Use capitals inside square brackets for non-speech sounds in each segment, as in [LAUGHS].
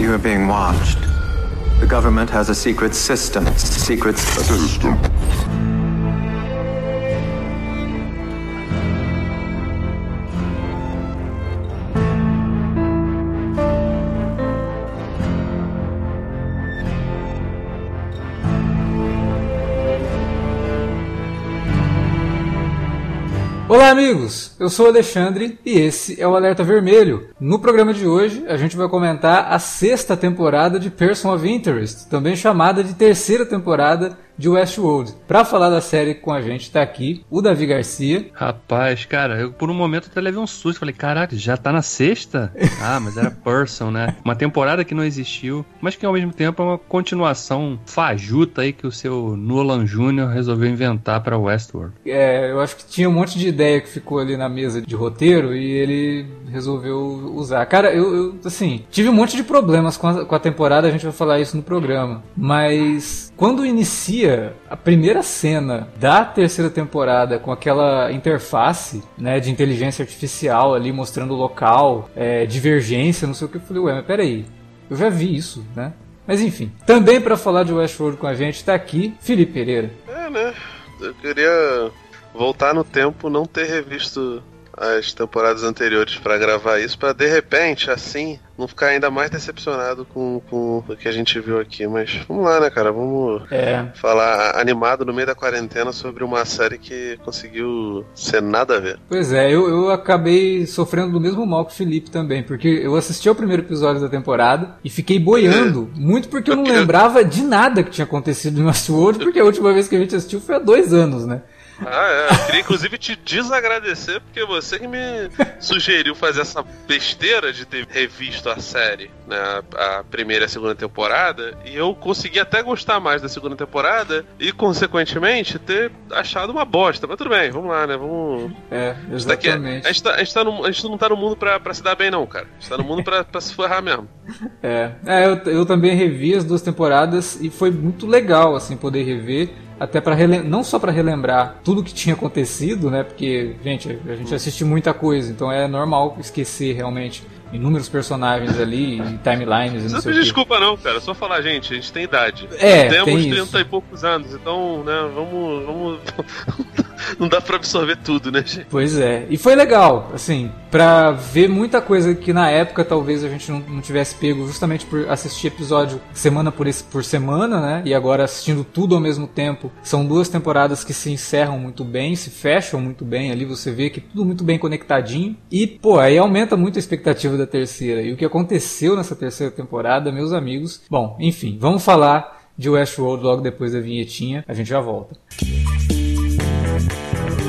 You are being watched. The government has a secret system. Secret system. Olá, amigos! Eu sou Alexandre e esse é o Alerta Vermelho. No programa de hoje, a gente vai comentar a sexta temporada de Person of Interest, também chamada de terceira temporada de Westworld. Para falar da série com a gente tá aqui o Davi Garcia. Rapaz, cara, eu por um momento até levei um susto. Falei, caraca, já tá na sexta? [LAUGHS] Ah, mas era Person, né? Uma temporada que não existiu, mas que ao mesmo tempo é uma continuação fajuta aí que o seu Nolan Jr. resolveu inventar para Westworld. É, eu acho que tinha um monte de ideia que ficou ali na mesa de roteiro e ele resolveu usar. Cara, eu, eu assim, tive um monte de problemas com a, com a temporada, a gente vai falar isso no programa. Mas quando inicia a primeira cena da terceira temporada com aquela interface né, de inteligência artificial ali mostrando o local, é, divergência, não sei o que, eu falei, ué, mas peraí, eu já vi isso, né? Mas enfim, também para falar de Westworld com a gente está aqui Felipe Pereira. É, né? Eu queria voltar no tempo, não ter revisto as temporadas anteriores para gravar isso, para de repente, assim, não ficar ainda mais decepcionado com, com o que a gente viu aqui. Mas vamos lá, né, cara? Vamos é. falar animado no meio da quarentena sobre uma série que conseguiu ser nada a ver. Pois é, eu, eu acabei sofrendo do mesmo mal que o Felipe também, porque eu assisti ao primeiro episódio da temporada e fiquei boiando, é. muito porque eu não lembrava de nada que tinha acontecido no Westworld, porque a última vez que a gente assistiu foi há dois anos, né? Ah, é. Eu queria inclusive te desagradecer, porque você que me sugeriu fazer essa besteira de ter revisto a série, né? A, primeira e a segunda temporada, e eu consegui até gostar mais da segunda temporada e, consequentemente, ter achado uma bosta. Mas tudo bem, vamos lá, né? Vamos. É, exatamente. a, gente tá, a, gente tá no, a gente não tá no mundo pra, pra se dar bem, não, cara. A gente tá no mundo pra, pra se ferrar mesmo. É, é eu, eu também revi as duas temporadas e foi muito legal, assim, poder rever até para não só para relembrar tudo que tinha acontecido, né? Porque, gente, a gente assiste muita coisa, então é normal esquecer realmente inúmeros personagens ali e timelines. Não, não sei desculpa não, cara. Só falar, gente, a gente tem idade. É, Temos tem 30 isso. e poucos anos, então, né, vamos. vamos... [LAUGHS] não dá pra absorver tudo, né, gente? Pois é. E foi legal, assim, pra ver muita coisa que na época talvez a gente não, não tivesse pego justamente por assistir episódio semana por, esse, por semana, né? E agora assistindo tudo ao mesmo tempo. São duas temporadas que se encerram muito bem, se fecham muito bem ali, você vê que tudo muito bem conectadinho. E, pô, aí aumenta muito a expectativa da terceira. E o que aconteceu nessa terceira temporada, meus amigos. Bom, enfim, vamos falar de Westworld logo depois da vinhetinha. A gente já volta.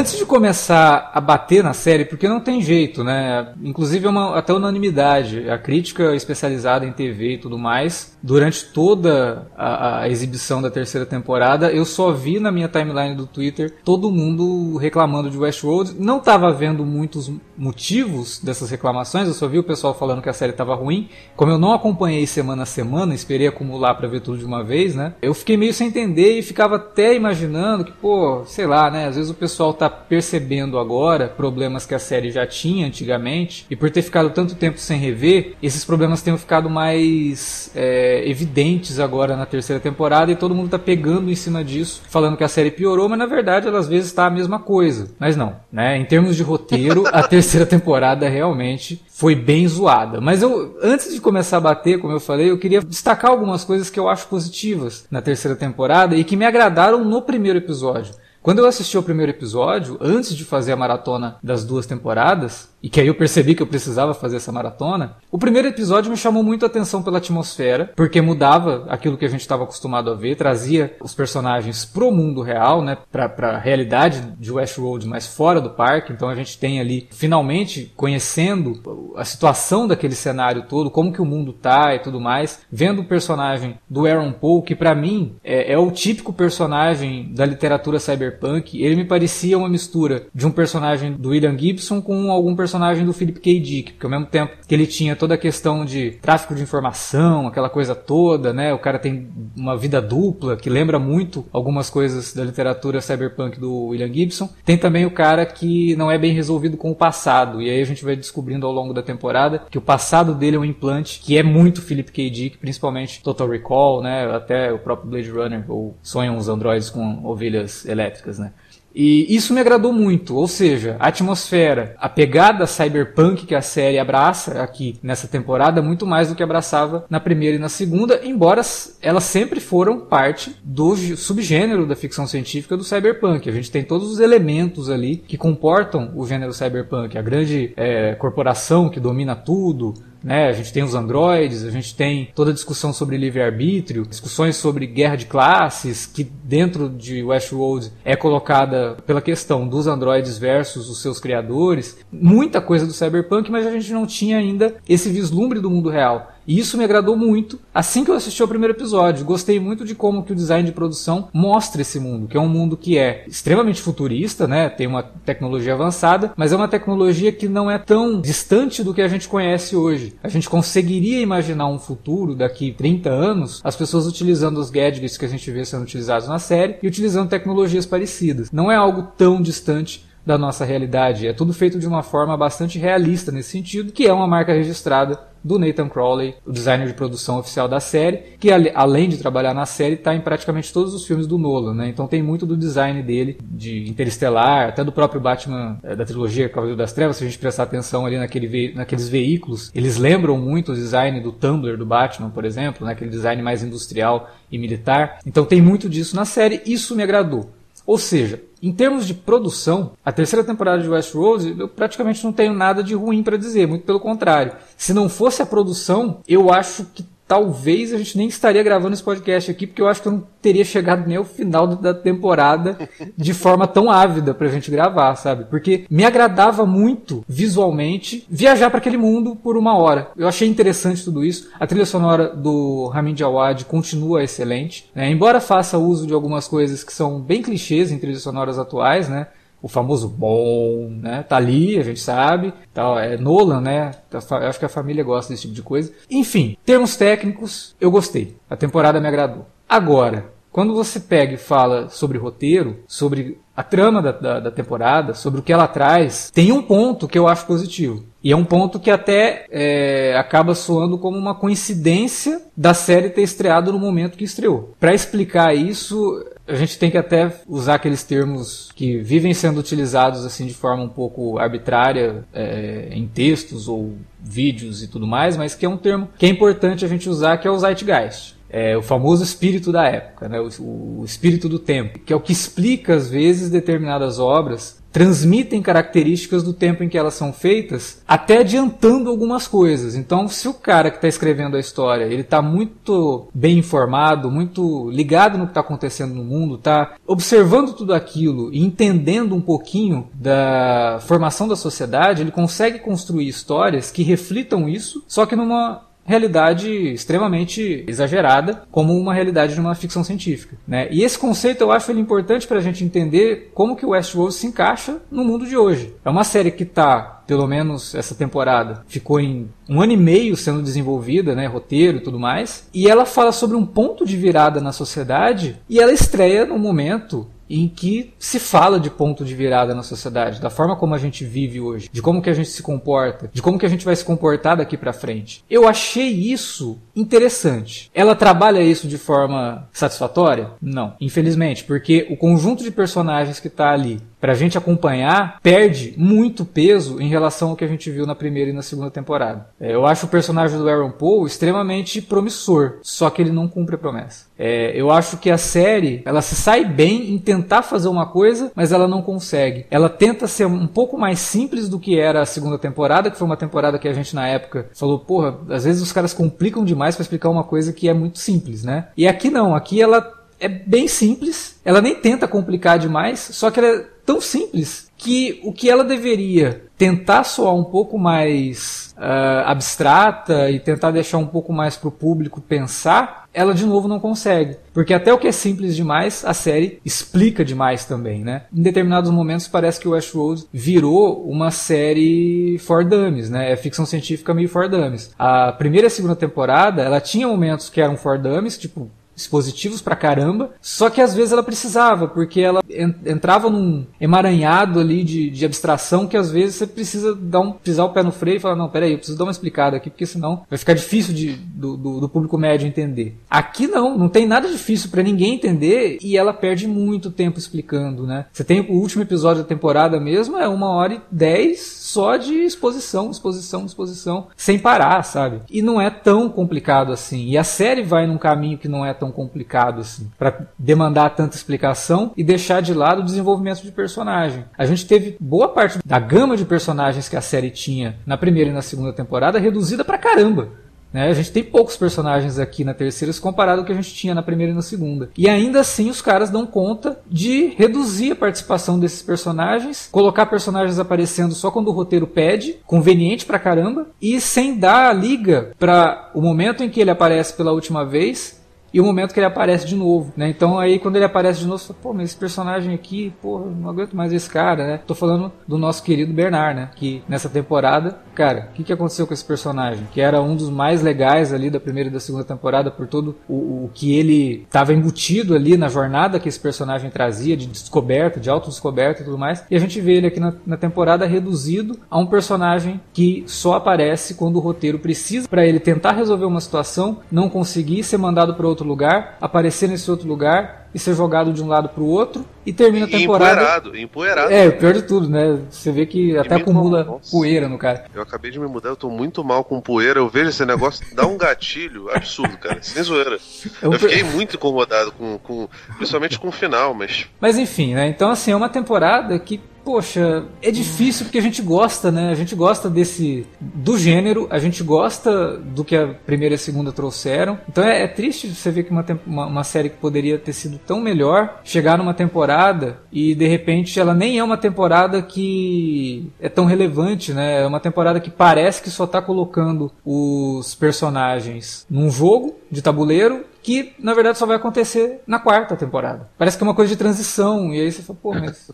Antes de começar a bater na série, porque não tem jeito, né? Inclusive é uma, até unanimidade. A crítica especializada em TV e tudo mais durante toda a, a, exibição da terceira temporada, eu só vi na minha timeline do Twitter todo mundo reclamando de Westworld. Não estava vendo muitos motivos dessas reclamações, eu só vi o pessoal falando que a série estava ruim. Como eu não acompanhei semana a semana, esperei acumular para ver tudo de uma vez, né? Eu fiquei meio sem entender e ficava até imaginando que, pô, sei lá, né? Às vezes o pessoal tá percebendo agora problemas que a série já tinha antigamente e por ter ficado tanto tempo sem rever, esses problemas tenham ficado mais. É, evidentes agora na terceira temporada e todo mundo tá pegando em cima disso, falando que a série piorou, mas na verdade ela às vezes está a mesma coisa. Mas não, né? Em termos de roteiro, a [LAUGHS] terceira temporada realmente foi bem zoada. Mas eu, antes de começar a bater, como eu falei, eu queria destacar algumas coisas que eu acho positivas na terceira temporada e que me agradaram no primeiro episódio. Quando eu assisti ao primeiro episódio, antes de fazer a maratona das duas temporadas, e que aí eu percebi que eu precisava fazer essa maratona, o primeiro episódio me chamou muito a atenção pela atmosfera, porque mudava aquilo que a gente estava acostumado a ver, trazia os personagens pro mundo real, né, pra, pra realidade de Westworld, mas fora do parque, então a gente tem ali, finalmente, conhecendo a situação daquele cenário todo, como que o mundo tá e tudo mais, vendo o personagem do Aaron Paul, que para mim é, é o típico personagem da literatura cyberpunk, ele me parecia uma mistura de um personagem do William Gibson com algum personagem personagem do Philip K. Dick, porque ao mesmo tempo que ele tinha toda a questão de tráfico de informação, aquela coisa toda, né? O cara tem uma vida dupla que lembra muito algumas coisas da literatura cyberpunk do William Gibson. Tem também o cara que não é bem resolvido com o passado, e aí a gente vai descobrindo ao longo da temporada que o passado dele é um implante que é muito Philip K. Dick, principalmente Total Recall, né? Até o próprio Blade Runner, ou Sonham os Androids com ovelhas elétricas, né? E isso me agradou muito, ou seja, a atmosfera, a pegada cyberpunk que a série abraça aqui nessa temporada, muito mais do que abraçava na primeira e na segunda, embora elas sempre foram parte do subgênero da ficção científica do cyberpunk. A gente tem todos os elementos ali que comportam o gênero cyberpunk, a grande é, corporação que domina tudo, né? A gente tem os androides, a gente tem toda a discussão sobre livre-arbítrio, discussões sobre guerra de classes, que dentro de Westworld é colocada pela questão dos androides versus os seus criadores. Muita coisa do cyberpunk, mas a gente não tinha ainda esse vislumbre do mundo real. E isso me agradou muito assim que eu assisti ao primeiro episódio. Gostei muito de como que o design de produção mostra esse mundo, que é um mundo que é extremamente futurista, né? Tem uma tecnologia avançada, mas é uma tecnologia que não é tão distante do que a gente conhece hoje. A gente conseguiria imaginar um futuro daqui 30 anos, as pessoas utilizando os gadgets que a gente vê sendo utilizados na série e utilizando tecnologias parecidas. Não é algo tão distante da nossa realidade. É tudo feito de uma forma bastante realista nesse sentido, que é uma marca registrada do Nathan Crowley, o designer de produção oficial da série, que além de trabalhar na série, está em praticamente todos os filmes do Nolan, né? Então tem muito do design dele, de Interestelar, até do próprio Batman é, da trilogia Cavaleiro das Trevas, se a gente prestar atenção ali naquele ve naqueles veículos, eles lembram muito o design do Tumblr do Batman, por exemplo, né? aquele design mais industrial e militar. Então tem muito disso na série, isso me agradou. Ou seja, em termos de produção, a terceira temporada de Westworld, eu praticamente não tenho nada de ruim para dizer, muito pelo contrário. Se não fosse a produção, eu acho que talvez a gente nem estaria gravando esse podcast aqui, porque eu acho que eu não teria chegado nem ao final da temporada [LAUGHS] de forma tão ávida pra gente gravar, sabe? Porque me agradava muito, visualmente, viajar para aquele mundo por uma hora. Eu achei interessante tudo isso. A trilha sonora do Ramin Djawad continua excelente, né? embora faça uso de algumas coisas que são bem clichês em trilhas sonoras atuais, né? O famoso bom, né? Tá ali, a gente sabe. Tá, é Nolan, né? Eu acho que a família gosta desse tipo de coisa. Enfim, termos técnicos, eu gostei. A temporada me agradou. Agora, quando você pega e fala sobre roteiro, sobre a trama da, da, da, temporada, sobre o que ela traz, tem um ponto que eu acho positivo. E é um ponto que até é, acaba soando como uma coincidência da série ter estreado no momento que estreou. Para explicar isso, a gente tem que até usar aqueles termos que vivem sendo utilizados assim de forma um pouco arbitrária é, em textos ou vídeos e tudo mais, mas que é um termo que é importante a gente usar, que é o zeitgeist. É, o famoso espírito da época, né? o, o espírito do tempo, que é o que explica às vezes determinadas obras transmitem características do tempo em que elas são feitas, até adiantando algumas coisas. Então, se o cara que está escrevendo a história, ele está muito bem informado, muito ligado no que está acontecendo no mundo, está observando tudo aquilo e entendendo um pouquinho da formação da sociedade, ele consegue construir histórias que reflitam isso, só que numa realidade extremamente exagerada como uma realidade de uma ficção científica. Né? E esse conceito eu acho ele importante para a gente entender como que o Westworld se encaixa no mundo de hoje. É uma série que está pelo menos essa temporada, ficou em um ano e meio sendo desenvolvida, né, roteiro e tudo mais, e ela fala sobre um ponto de virada na sociedade e ela estreia no momento em que se fala de ponto de virada na sociedade, da forma como a gente vive hoje, de como que a gente se comporta, de como que a gente vai se comportar daqui para frente. Eu achei isso interessante. Ela trabalha isso de forma satisfatória? Não, infelizmente, porque o conjunto de personagens que está ali pra gente acompanhar perde muito peso em relação ao que a gente viu na primeira e na segunda temporada. É, eu acho o personagem do Aaron Paul extremamente promissor, só que ele não cumpre a promessa. É, eu acho que a série ela se sai bem em tentar fazer uma coisa, mas ela não consegue. Ela tenta ser um pouco mais simples do que era a segunda temporada, que foi uma temporada que a gente na época falou, porra, às vezes os caras complicam demais para explicar uma coisa que é muito simples, né? E aqui não, aqui ela é bem simples, ela nem tenta complicar demais, só que ela é tão simples que o que ela deveria tentar soar um pouco mais uh, abstrata e tentar deixar um pouco mais para o público pensar, ela de novo não consegue. Porque até o que é simples demais, a série explica demais também, né? Em determinados momentos parece que o Westworld virou uma série for dummies, né? É ficção científica meio for dummies. A primeira e a segunda temporada, ela tinha momentos que eram for dummies, tipo dispositivos pra caramba, só que às vezes ela precisava, porque ela entrava num emaranhado ali de, de abstração que às vezes você precisa dar um, pisar o pé no freio e falar, não, peraí, eu preciso dar uma explicada aqui, porque senão vai ficar difícil de, do, do, do público médio entender. Aqui não, não tem nada difícil para ninguém entender e ela perde muito tempo explicando, né? Você tem o último episódio da temporada mesmo, é uma hora e dez só de exposição, exposição, exposição, sem parar, sabe? E não é tão complicado assim. E a série vai num caminho que não é tão complicado assim, para demandar tanta explicação e deixar de lado o desenvolvimento de personagem. A gente teve boa parte da gama de personagens que a série tinha na primeira e na segunda temporada reduzida pra caramba. Né? A gente tem poucos personagens aqui na terceira comparado ao que a gente tinha na primeira e na segunda. E ainda assim os caras dão conta de reduzir a participação desses personagens, colocar personagens aparecendo só quando o roteiro pede, conveniente pra caramba, e sem dar a liga para o momento em que ele aparece pela última vez e o momento que ele aparece de novo, né? Então aí quando ele aparece de novo, você fala, pô, mas esse personagem aqui, pô, não aguento mais esse cara, né? Tô falando do nosso querido Bernard, né? Que nessa temporada, cara, o que, que aconteceu com esse personagem? Que era um dos mais legais ali da primeira e da segunda temporada por todo o, o que ele estava embutido ali na jornada que esse personagem trazia de descoberta, de autodescoberta e tudo mais. E a gente vê ele aqui na, na temporada reduzido a um personagem que só aparece quando o roteiro precisa para ele tentar resolver uma situação, não conseguir ser mandado para outro lugar, aparecer nesse outro lugar e ser jogado de um lado para o outro e termina a temporada. Empoeirado, empoeirado. É, pior de tudo, né? Você vê que até acumula Nossa. poeira no cara. Eu acabei de me mudar, eu tô muito mal com poeira. Eu vejo esse negócio, dá um gatilho absurdo, cara. Sem zoeira. Eu, eu fiquei muito incomodado com, com. Principalmente com o final, mas. Mas enfim, né? Então, assim, é uma temporada que poxa, é difícil porque a gente gosta, né? A gente gosta desse do gênero, a gente gosta do que a primeira e a segunda trouxeram. Então é, é triste você ver que uma, uma, uma, série que poderia ter sido tão melhor chegar numa temporada e de repente ela nem é uma temporada que é tão relevante, né? É uma temporada que parece que só tá colocando os personagens num jogo de tabuleiro que na verdade só vai acontecer na quarta temporada. Parece que é uma coisa de transição e aí você fala, pô, mas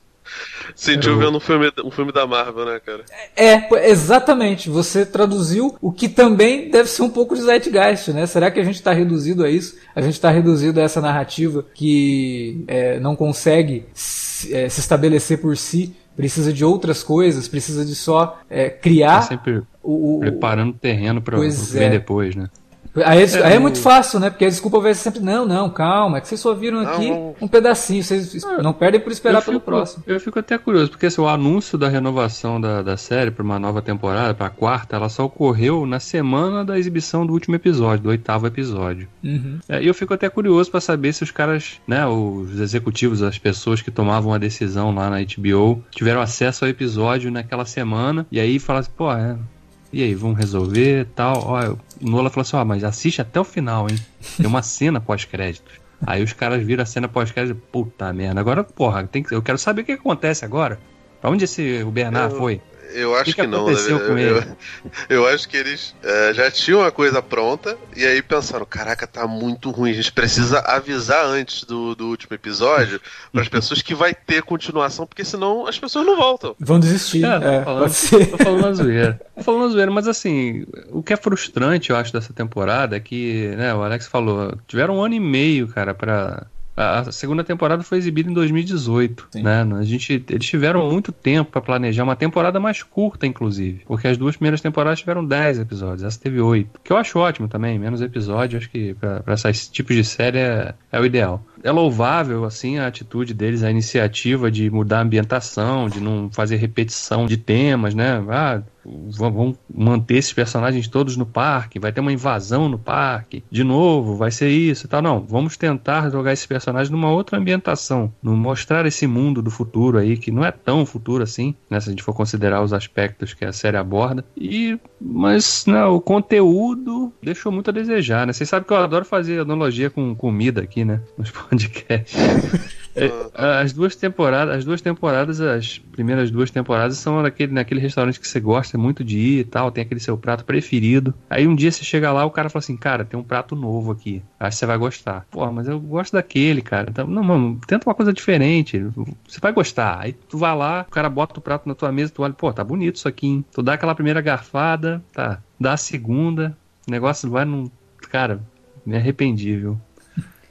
Sentiu vendo um filme, um filme da Marvel, né, cara? É, exatamente. Você traduziu o que também deve ser um pouco de Zeitgeist, né? Será que a gente está reduzido a isso? A gente está reduzido a essa narrativa que é, não consegue se, é, se estabelecer por si precisa de outras coisas, precisa de só é, criar. Tá sempre o, o, preparando terreno para ver é. depois, né? Aí, é, aí é muito fácil, né? Porque a desculpa vai ser sempre, não, não, calma, é que vocês só viram aqui não, um pedacinho, vocês ah, não perdem por esperar fico, pelo próximo. Eu fico até curioso, porque assim, o anúncio da renovação da, da série para uma nova temporada, para a quarta, ela só ocorreu na semana da exibição do último episódio, do oitavo episódio. Uhum. É, e eu fico até curioso para saber se os caras, né, os executivos, as pessoas que tomavam a decisão lá na HBO, tiveram acesso ao episódio naquela semana, e aí falaram assim, pô, é, e aí, vamos resolver tal. Ó, o Nola falou assim: ó, mas assiste até o final, hein? Tem uma cena pós-crédito. Aí os caras viram a cena pós-crédito, puta merda. Agora, porra, tem que, eu quero saber o que acontece agora. Pra onde esse o Bernard eu, foi? Eu acho que, que, que não. né? eu, ele? eu acho que eles é, já tinham a coisa pronta e aí pensaram: caraca, tá muito ruim. A gente precisa avisar antes do, do último episódio para as pessoas que vai ter continuação, porque senão as pessoas não voltam. Vão desistir. É, É, falando- pode ser. Tô falando a zoeira. Tô falando a zoeira, mas assim, o que é frustrante, eu acho, dessa temporada é que, né, o Alex falou, tiveram um ano e meio, cara, pra. A segunda temporada foi exibida em 2018, Sim. né? A gente, eles tiveram muito tempo pra planejar uma temporada mais curta, inclusive, porque as duas primeiras temporadas tiveram 10 episódios, essa teve 8, que eu acho ótimo também, menos episódios, acho que pra, pra esses tipos de série é, é o ideal. É louvável, assim, a atitude deles, a iniciativa de mudar a ambientação, de não fazer repetição de temas, né? Ah, vão manter esses personagens todos no parque, vai ter uma invasão no parque, de novo, vai ser isso e tal. Não, vamos tentar jogar esses personagens numa outra ambientação, no mostrar esse mundo do futuro aí, que não é tão futuro assim, né? Se a gente for considerar os aspectos que a série aborda. E, mas, não, o conteúdo deixou muito a desejar, né? Vocês sabem que eu adoro fazer analogia com comida aqui, né? Nos podcasts. [LAUGHS] É, As duas temporadas, as duas temporadas, as primeiras duas temporadas são naquele, naquele restaurante que você gosta muito de ir e tal, tem aquele seu prato preferido. Aí um dia você chega lá, o cara fala assim, cara, tem um prato novo aqui, acho que você vai gostar. Pô, mas eu gosto daquele, cara. Então, não, mano, tenta uma coisa diferente, você vai gostar. Aí tu vai lá, o cara bota o prato na tua mesa, tu olha, pô, tá bonito isso aqui, hein? Tu dá aquela primeira garfada, tá, dá a segunda, o negócio vai num... Cara, me arrependi, viu?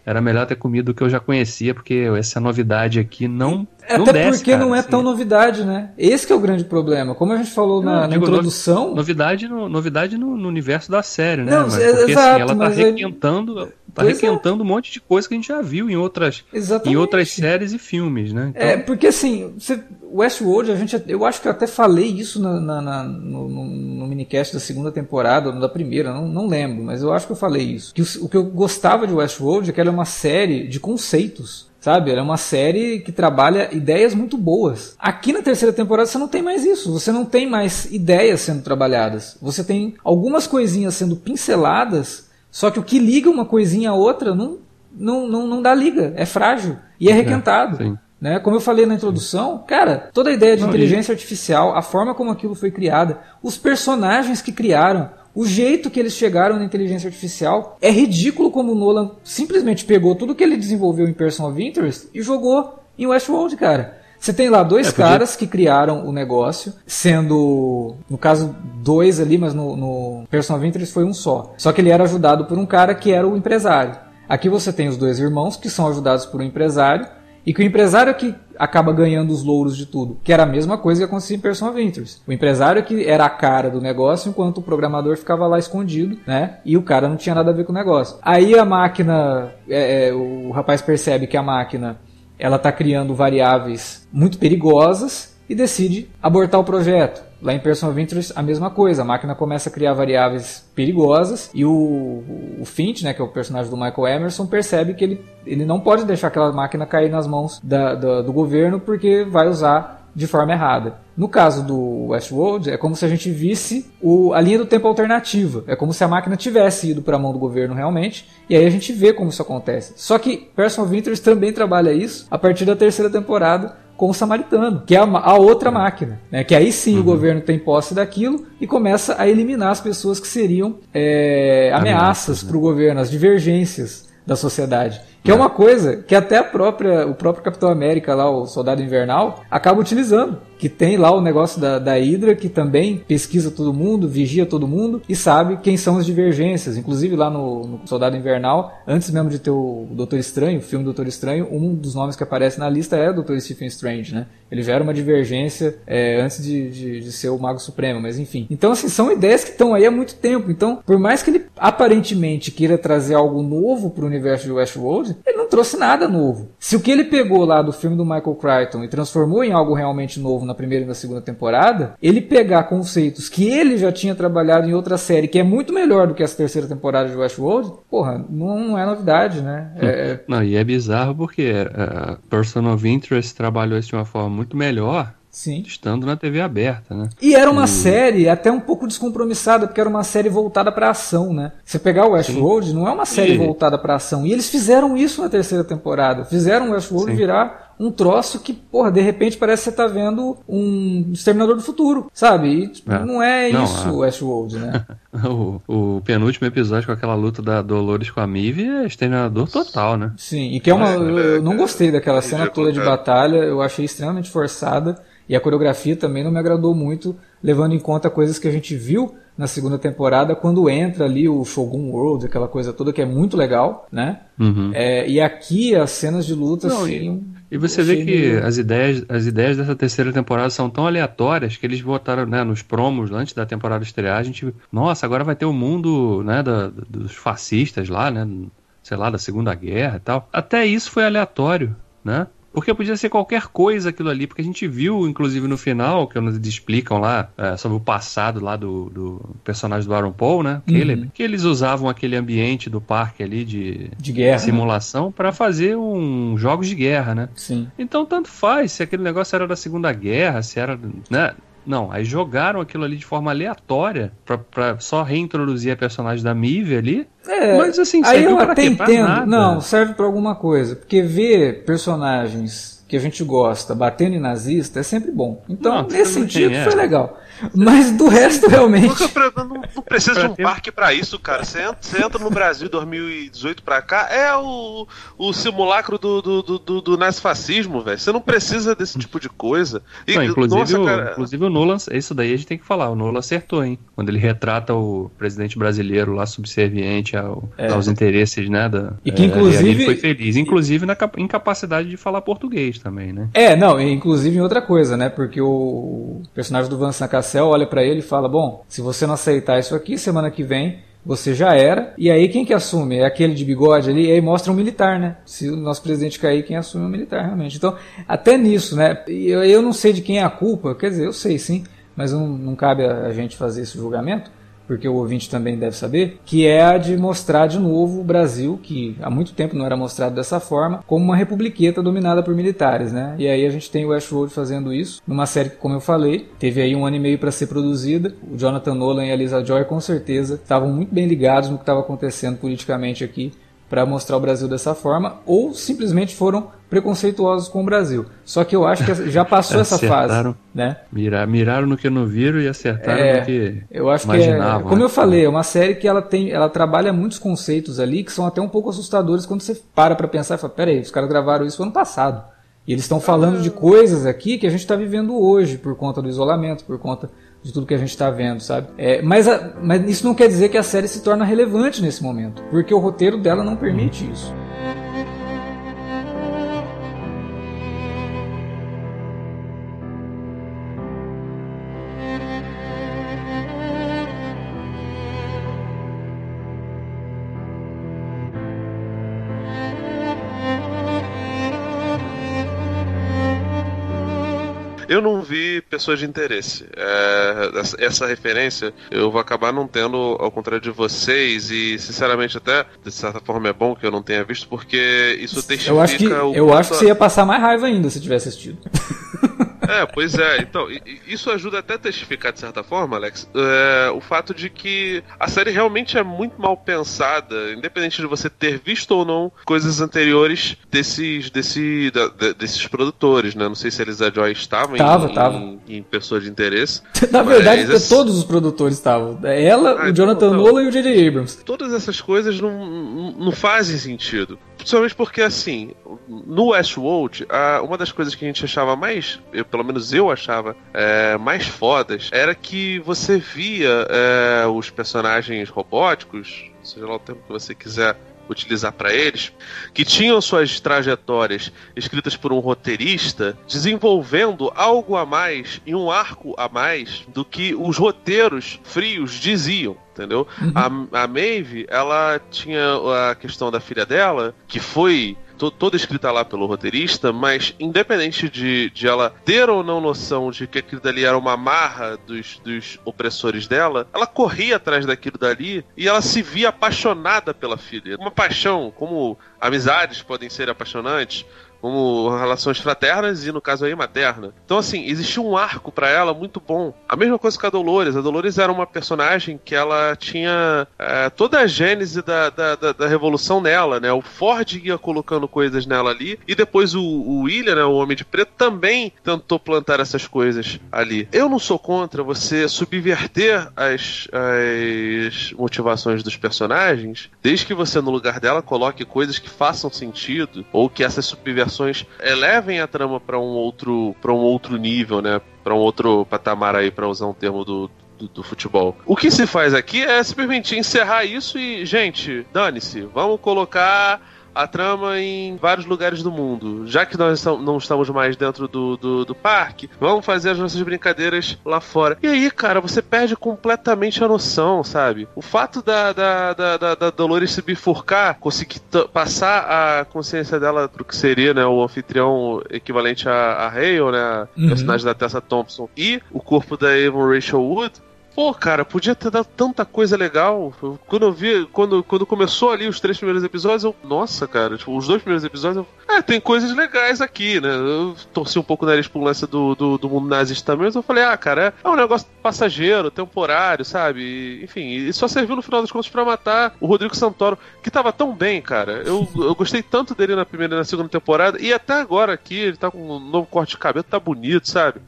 Era melhor ter comido o que eu já conhecia, porque essa novidade aqui não, não Até desce, porque cara, não é assim. tão novidade, né? Esse que é o grande problema. Como a gente falou Não, na, na digo, introdução, Novidade no, novidade no, no universo da série, né? Não, mas é- porque exato, assim, ela tá aí- requentando, tá Pois é. requentando um monte de coisa que a gente já viu em outras, exatamente. em outras séries e filmes, né? Então, É, porque assim, você, Westworld, a gente, eu acho que eu até falei isso na, na- na- no, no, no minicast da segunda temporada, ou da primeira, não, não lembro, mas eu acho que eu falei isso. Que o, o que eu gostava de Westworld é que ela é uma série de conceitos. Sabe? Ela é uma série que trabalha ideias muito boas. Aqui na terceira temporada você não tem mais isso. Você não tem mais ideias sendo trabalhadas. Você tem algumas coisinhas sendo pinceladas, só que o que liga uma coisinha a outra não, não, não, não dá liga. É frágil. E é requentado. sim. Né? Como eu falei na introdução, cara, toda a ideia de Não, inteligência artificial, a forma como aquilo foi criada, os personagens que criaram, o jeito que eles chegaram na inteligência artificial, é ridículo como o Nolan simplesmente pegou tudo que ele desenvolveu em Person of Interest e jogou em Westworld, cara. Você tem lá dois É, podia- caras que criaram o negócio, sendo, no caso, dois ali, mas no, no Person of Interest foi um só. Só que ele era ajudado por um cara que era o empresário. Aqui você tem os dois irmãos que são ajudados por um empresário e que o empresário é que acaba ganhando os louros de tudo, que era a mesma coisa que acontecia em Person of Interest. O empresário é que era a cara do negócio, enquanto o programador ficava lá escondido, né? E o cara não tinha nada a ver com o negócio. Aí a máquina, é, é, o rapaz percebe que a máquina ela está criando variáveis muito perigosas e decide abortar o projeto. Lá em Person of Interest, a mesma coisa. A máquina começa a criar variáveis perigosas e o, o Finch, né, que é o personagem do Michael Emerson, percebe que ele, ele não pode deixar aquela máquina cair nas mãos da- da- do governo porque vai usar de forma errada. No caso do Westworld, é como se a gente visse o- a linha do tempo alternativa. É como se a máquina tivesse ido para a mão do governo realmente, e aí a gente vê como isso acontece. Só que Person of Interest também trabalha isso a partir da terceira temporada com o Samaritano, que é a, outra máquina, né? que aí sim o governo tem posse daquilo e começa a eliminar as pessoas que seriam é, ameaças né? para o governo, as divergências da sociedade. Que é. uma coisa que até a própria, o próprio Capitão América, lá, o Soldado Invernal, acaba utilizando. Que tem lá o negócio da, da Hydra, que também pesquisa todo mundo, vigia todo mundo e sabe quem são as divergências. Inclusive lá no, no Soldado Invernal, antes mesmo de ter o Doutor Estranho, o filme Doutor Estranho, um dos nomes que aparece na lista é o Doutor Stephen Strange, né? Ele já era uma divergência é, antes de, de, de ser o Mago Supremo, mas enfim. Então, assim, são ideias que estão aí há muito tempo. Então, por mais que ele aparentemente queira trazer algo novo para o universo de Westworld, ele não trouxe nada novo. Se o que ele pegou lá do filme do Michael Crichton e transformou em algo realmente novo na primeira e na segunda temporada, ele pegar conceitos que ele já tinha trabalhado em outra série, que é muito melhor do que essa terceira temporada de Westworld, porra, não, é novidade, né? É, Não, e é bizarro porque a Person of Interest trabalhou isso de uma forma muito melhor sim. estando na TV aberta, né? E era uma série até um pouco descompromissada, porque era uma série voltada pra ação, né? Você pegar o Westworld, não é uma série E- voltada pra ação. E eles fizeram isso na terceira temporada. Fizeram o Westworld Sim. virar um troço que, porra, de repente parece que você tá vendo um Exterminador do Futuro, sabe? E tipo, É. não é Não, isso é. o Westworld, né? [LAUGHS] O, o penúltimo episódio com aquela luta da Dolores com a Mive é exterminador total, né? Sim, e que é uma. Nossa, Eu é- não gostei daquela é cena toda de batalha, eu achei extremamente forçada. E a coreografia também não me agradou muito, levando em conta coisas que a gente viu na segunda temporada, quando entra ali o Shogun World, aquela coisa toda que é muito legal, né? Uhum. É, e aqui as cenas de luta, Não, assim. E você eu vê que as ideias, as ideias dessa terceira temporada são tão aleatórias que eles botaram né, nos promos antes da temporada estrear. A gente, nossa, agora vai ter o mundo né, da- dos fascistas lá, né? Sei lá, da Segunda Guerra e tal. Até isso foi aleatório, né? Porque podia ser qualquer coisa aquilo ali, porque a gente viu, inclusive no final, que eles explicam lá é, sobre o passado lá do, do personagem do Aaron Paul, né? Caleb, que eles usavam aquele ambiente do parque ali de de guerra. né? simulação para fazer um jogos de guerra, né? Sim. Então tanto faz se aquele negócio era da Segunda Guerra, se era, né? Não, aí jogaram aquilo ali de forma aleatória pra só reintroduzir a personagem da Mive ali. É, Mas assim, aí eu até quê? Entendo. Não, serve pra alguma coisa. Porque ver personagens que a gente gosta batendo em nazista é sempre bom. Então, Não, nesse sentido, é. foi legal. Mas do resto, realmente. Não, não precisa de um parque pra isso, cara. Você entra, você entra no Brasil 2018 pra cá, é o, o simulacro do, do, do, do, do nazifascismo, velho. Você não precisa desse tipo de coisa. E, Não, inclusive, nossa, o, cara, inclusive o Nolan, isso daí a gente tem que falar, o Nolan acertou, hein? Quando ele retrata o presidente brasileiro lá subserviente ao- aos interesses, né? Da, É. E que, é, inclusive- ele foi feliz, inclusive na cap- incapacidade de falar português também, né? É, não, inclusive em outra coisa, né? Porque o personagem do Vincent Cassel olha pra ele e fala: Bom, se você não aceitar isso aqui, semana que vem você já era. E aí quem que assume? É aquele de bigode ali, e aí mostra um militar, né? Se o nosso presidente cair, quem assume é um militar, realmente. Então, até nisso, né? Eu, eu não sei de quem é a culpa, quer dizer, eu sei sim, mas não, não cabe a, a gente fazer esse julgamento. Porque o ouvinte também deve saber, que é a de mostrar de novo o Brasil, que há muito tempo não era mostrado dessa forma, como uma republiqueta dominada por militares, né? E aí a gente tem o Westworld fazendo isso, numa série que, como eu falei, teve aí um ano e meio para ser produzida. O Jonathan Nolan e a Lisa Joy, com certeza, estavam muito bem ligados no que estava acontecendo politicamente aqui para mostrar o Brasil dessa forma, ou simplesmente foram preconceituosos com o Brasil. Só que eu acho que já passou [LAUGHS] essa fase, Acertaram. né? Mira- miraram no que não viram e acertaram É, no que Eu acho que é, imaginavam. como né? eu falei, é uma série que ela tem, ela trabalha muitos conceitos ali que são até um pouco assustadores quando você para pra pensar e fala, peraí, os caras gravaram isso ano passado. E eles estão falando de coisas aqui que a gente está vivendo hoje por conta do isolamento, por conta de tudo que a gente está vendo, sabe? É, mas, a- mas isso não quer dizer que a série se torna relevante nesse momento, porque o roteiro dela não permite isso. Eu não vi pessoas de interesse. É, essa, essa referência eu vou acabar não tendo, ao contrário de vocês, e sinceramente até, de certa forma é bom que eu não tenha visto, porque isso testifica Eu acho que, o eu acho que você ia passar mais raiva ainda se tivesse assistido. [LAUGHS] É, pois é. Então, isso ajuda até a testificar, de certa forma, Alex, é, o fato de que a série realmente é muito mal pensada, independente de você ter visto ou não coisas anteriores desses, desse, da- de- desses produtores, né? Não sei se eles a Joy estavam Tava, em, tava. Em, em pessoa de interesse. [LAUGHS] Na verdade, esse- todos os produtores estavam. Ela, Ah, o Jonathan então, Nolan e o J.J. Abrams. Todas essas coisas não- não fazem sentido. Principalmente porque, assim, no Westworld, a- uma das coisas que a gente achava mais, eu, pelo menos eu achava, é, mais fodas, era que você via é, os personagens robóticos, seja lá o termo que você quiser utilizar para eles, que tinham suas trajetórias escritas por um roteirista, desenvolvendo algo a mais e um arco a mais do que os roteiros frios diziam. Entendeu? A, a Maeve, ela tinha a questão da filha dela, que foi toda escrita lá pelo roteirista, mas independente de, de ela ter ou não noção de que aquilo dali era uma marra dos, dos opressores dela, ela corria atrás daquilo dali e ela se via apaixonada pela filha. Uma paixão, como amizades podem ser apaixonantes, como relações fraternas e, no caso aí, materna. Então, assim, existia um arco para ela muito bom. A mesma coisa com a Dolores. A Dolores era uma personagem que ela tinha é, toda a gênese da, da, da, da, revolução nela, né? O Ford ia colocando coisas nela ali, e depois o, o William, né, o Homem de Preto, também tentou plantar essas coisas ali. Eu não sou contra você subverter as, as motivações dos personagens, desde que você, no lugar dela, coloque coisas que façam sentido, ou que essas subversões elevem a trama para um outro para um outro nível, né? Para um outro patamar aí, para usar um termo do, do, do, futebol. O que se faz aqui é simplesmente encerrar isso e, gente, dane-se, vamos colocar a trama em vários lugares do mundo. Já que nós não estamos mais dentro do, do, do, parque, vamos fazer as nossas brincadeiras lá fora. E aí, cara, você perde completamente a noção, sabe? O fato da, da, da, da, da Dolores se bifurcar, conseguir passar a consciência dela pro que seria, né, o anfitrião equivalente a, a Hale, né, a uhum. personagem da Tessa Thompson, e o corpo da Avon Rachel Wood, Pô, cara, podia ter dado tanta coisa legal. Quando eu vi, quando, quando começou ali os três primeiros episódios, eu. Nossa, cara, tipo, os dois primeiros episódios, eu. É, tem coisas legais aqui, né? Eu torci um pouco o nariz pro lance do, do, do mundo nazista também, mas eu falei, ah, cara, é, é um negócio passageiro, temporário, sabe? E, enfim, e só serviu no final das contas pra matar o Rodrigo Santoro, que tava tão bem, cara. Eu, eu gostei tanto dele na primeira e na segunda temporada, e até agora aqui, ele tá com um novo corte de cabelo, tá bonito, sabe?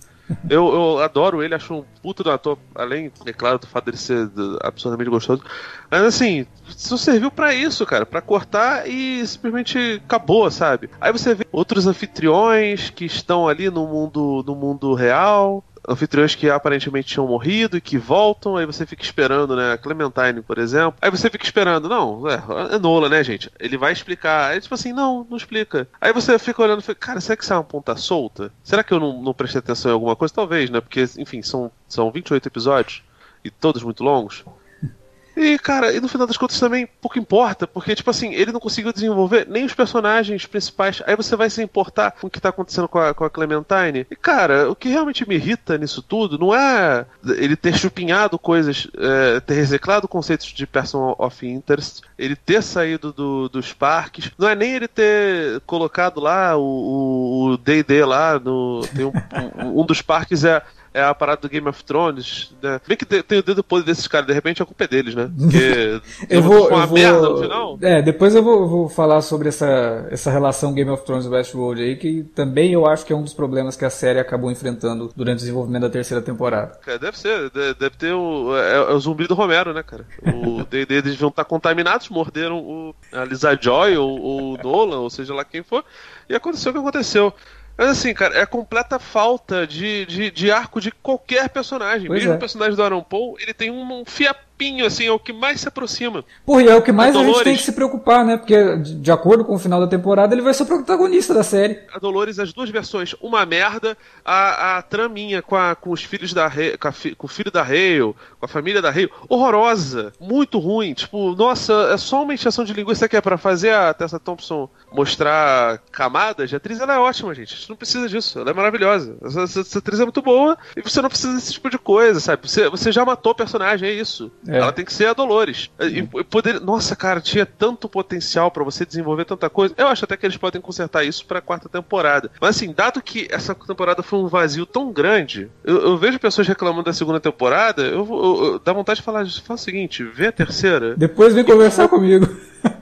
Eu, eu adoro ele, acho um puto do ator, além, é claro, do fato dele ser absurdamente gostoso. Mas assim, só serviu para isso, cara, para cortar e simplesmente acabou, sabe? Aí você vê outros anfitriões que estão ali no mundo, no mundo real, anfitriões que aparentemente tinham morrido e que voltam, aí você fica esperando, né? Clementine, por exemplo. Aí você fica esperando, não, é, é Nola, né, gente? Ele vai explicar. Aí tipo assim, não, não explica. Aí você fica olhando e fica, cara, será que isso é uma ponta solta? Será que eu não, não prestei atenção em alguma coisa? Talvez, né? Porque, enfim, são, são 28 episódios e todos muito longos. E, cara, e no final das contas também pouco importa, porque, tipo assim, ele não conseguiu desenvolver nem os personagens principais. Aí você vai se importar com o que tá acontecendo com a, com a Clementine. E, cara, o que realmente me irrita nisso tudo não é ele ter chupinhado coisas, é, ter reciclado conceitos de person of interest, ele ter saído do, dos parques, não é nem ele ter colocado lá o D&D lá no... Tem um, um, um dos parques é é a parada do Game of Thrones, né? Bem que tem, o dedo podre desses caras, de repente a culpa é deles, né? Porque [LAUGHS] eu vou, uma eu vou, merda no final. É, depois eu vou, vou, falar sobre essa, essa relação Game of Thrones e Westworld aí, que também eu acho que é um dos problemas que a série acabou enfrentando durante o desenvolvimento da terceira temporada. É, deve ser, deve ter o, é, é o zumbi do Romero, né, cara? O [LAUGHS] D&D eles vão estar contaminados, morderam o, a Lisa Joy ou o Nolan, ou seja lá quem for, e aconteceu o que aconteceu. Mas assim, cara, é completa falta de, de, de arco de qualquer personagem. Pois Mesmo é. o personagem do Aaron Paul, ele tem um, um fiapinho, assim, é o que mais se aproxima. Porra, e é o que mais a, a gente tem que se preocupar, né? Porque, de, acordo com o final da temporada, ele vai ser o protagonista da série. A Dolores, as duas versões, uma merda, a, a traminha com, a, com os filhos da Hale, com, fi, com o filho da Hale, com a família da Hale, horrorosa, muito ruim. Tipo, nossa, é só uma encheção de linguiça que é pra fazer a Tessa Thompson mostrar camadas. A atriz, ela é ótima, gente não precisa disso. Ela é maravilhosa. Essa, essa, essa, atriz é muito boa e você não precisa desse tipo de coisa, sabe? Você, você já matou o personagem, é isso. É. Ela tem que ser a Dolores. E, e poder... Nossa, cara, tinha tanto potencial para você desenvolver tanta coisa. Eu acho até que eles podem consertar isso pra quarta temporada. Mas assim, dado que essa temporada foi um vazio tão grande, eu, eu vejo pessoas reclamando da segunda temporada, eu, eu, eu dá vontade de falar, faz o seguinte, vê a terceira. Depois vem conversar [LAUGHS] comigo.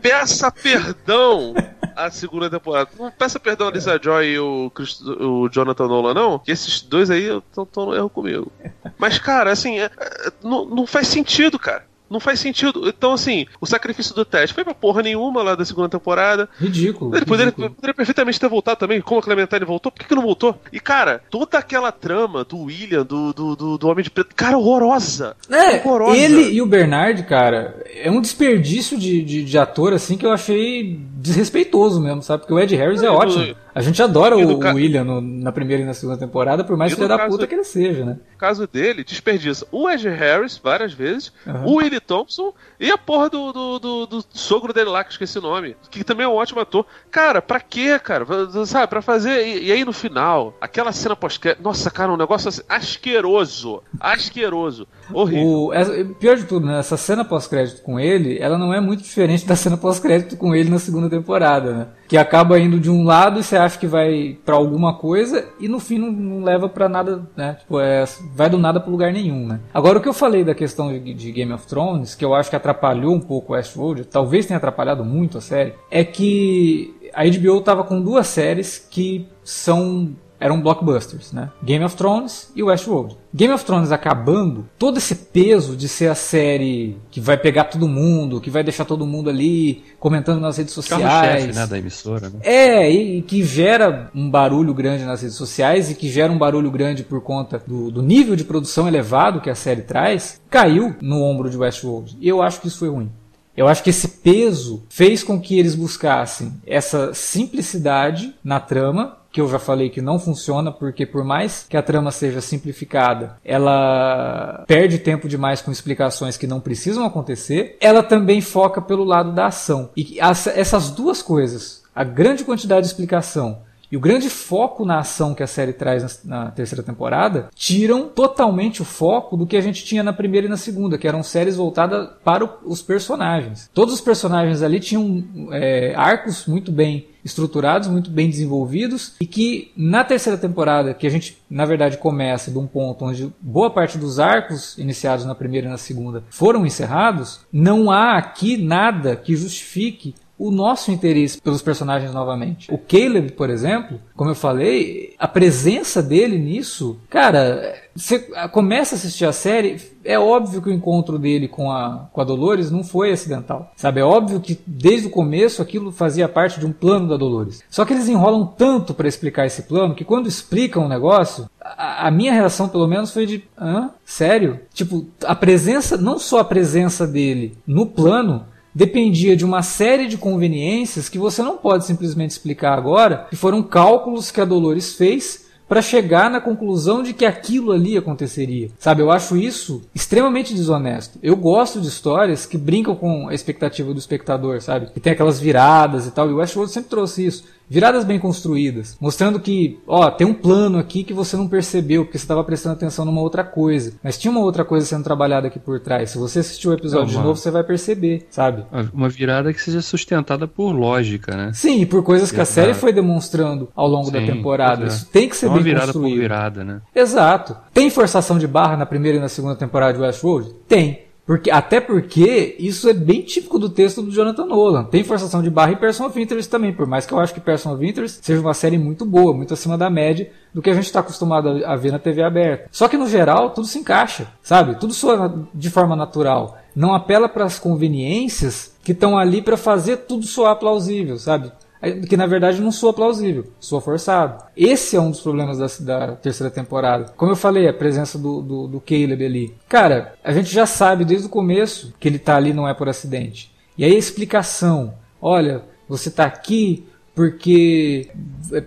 Peça perdão [LAUGHS] a segunda temporada. Não peça perdão a Lisa Joy e o, o Jonathan Nolan, não, que esses dois aí estão no erro comigo. [LAUGHS] Mas, cara, assim, é, é, não, não faz sentido, cara. Não faz sentido. Então, assim, o sacrifício do Ted foi pra porra nenhuma lá da segunda temporada. Ridículo. Ele poderia, ridículo. poderia perfeitamente ter voltado também, como a Clementine voltou. Por que, que não voltou? E, cara, toda aquela trama do William, do, do, do, do Homem de Preto, cara, horrorosa. É, horrorosa. ele e o Bernard, cara, é um desperdício de, de, de ator, assim, que eu achei desrespeitoso mesmo, sabe? Porque o Ed Harris é, é ótimo. A gente adora o, ca... William no, na primeira e na segunda temporada, por mais filho da caso, puta que ele seja, né? No caso dele, desperdiça o Ed Harris várias vezes, uhum. o Willie Thompson e a porra do, do, do, do, sogro dele lá, que esqueci o nome, que também é um ótimo ator. Cara, pra quê, cara? Sabe, pra fazer. E, e aí no final, aquela cena pós Nossa, cara, um negócio assim, asqueroso. Asqueroso. [LAUGHS] Horrível. O, pior de tudo, né? Essa cena pós-crédito com ele, ela não é muito diferente da cena pós-crédito com ele na segunda temporada, né? Que acaba indo de um lado e você acha que vai para alguma coisa e no fim não, não leva para nada, né? Tipo, é, vai do nada para lugar nenhum, né? Agora o que eu falei da questão de, de, Game of Thrones, que eu acho que atrapalhou um pouco Westworld, talvez tenha atrapalhado muito a série, é que a HBO tava com duas séries que são eram blockbusters, né? Game of Thrones e Westworld. Game of Thrones acabando, todo esse peso de ser a série que vai pegar todo mundo, que vai deixar todo mundo ali comentando nas redes sociais. chefe, né, da emissora, né? É, e, e, que gera um barulho grande nas redes sociais e que gera um barulho grande por conta do, do nível de produção elevado que a série traz, caiu no ombro de Westworld. E eu acho que isso foi ruim. Eu acho que esse peso fez com que eles buscassem essa simplicidade na trama, que eu já falei que não funciona, porque por mais que a trama seja simplificada, ela perde tempo demais com explicações que não precisam acontecer. Ela também foca pelo lado da ação. E essas duas coisas, a grande quantidade de explicação e o grande foco na ação que a série traz na, terceira temporada tiram totalmente o foco do que a gente tinha na primeira e na segunda, que eram séries voltadas para os personagens. Todos os personagens ali tinham é, arcos muito bem estruturados, muito bem desenvolvidos e que na terceira temporada, que a gente na verdade começa de um ponto onde boa parte dos arcos iniciados na primeira e na segunda foram encerrados, não há aqui nada que justifique o nosso interesse pelos personagens novamente. O Caleb, por exemplo, como eu falei, a presença dele nisso, cara, você começa a assistir a série, é óbvio que o encontro dele com a, com a Dolores não foi acidental. Sabe? É óbvio que desde o começo aquilo fazia parte de um plano da Dolores. Só que eles enrolam tanto para explicar esse plano que quando explicam o negócio, a, a minha reação pelo menos foi de: hã? Sério? Tipo, a presença, não só a presença dele no plano, dependia de uma série de conveniências que você não pode simplesmente explicar agora, que foram cálculos que a Dolores fez para chegar na conclusão de que aquilo ali aconteceria. Sabe, eu acho isso extremamente desonesto. Eu gosto de histórias que brincam com a expectativa do espectador, sabe? Que tem aquelas viradas e tal, e o Westworld sempre trouxe isso. Viradas bem construídas, mostrando que, ó, tem um plano aqui que você não percebeu porque você estava prestando atenção numa outra coisa, mas tinha uma outra coisa sendo trabalhada aqui por trás. Se você assistir o episódio de novo, você vai perceber, sabe? Uma virada que seja sustentada por lógica, né? Sim, e por coisas que a série foi demonstrando ao longo Sim, da temporada. É. Isso tem que ser é uma bem virada construído. Por virada, né? Exato. Tem forçação de barra na primeira e na segunda temporada de Westworld? Tem. Porque, até porque isso é bem típico do texto do Jonathan Nolan. Tem forçação de barra e Person of Interest também, por mais que eu acho que Person of Interest seja uma série muito boa, muito acima da média do que a gente está acostumado a ver na TV aberta. Só que no geral tudo se encaixa, sabe? Tudo soa de forma natural. Não apela para as conveniências que estão ali para fazer tudo soar plausível, sabe? Que na verdade não soa plausível, soa forçado. Esse é um dos problemas da, da terceira temporada. Como eu falei, a presença do, do, do, Caleb ali. Cara, a gente já sabe desde o começo que ele tá ali não é por acidente. E aí a explicação: olha, você tá aqui porque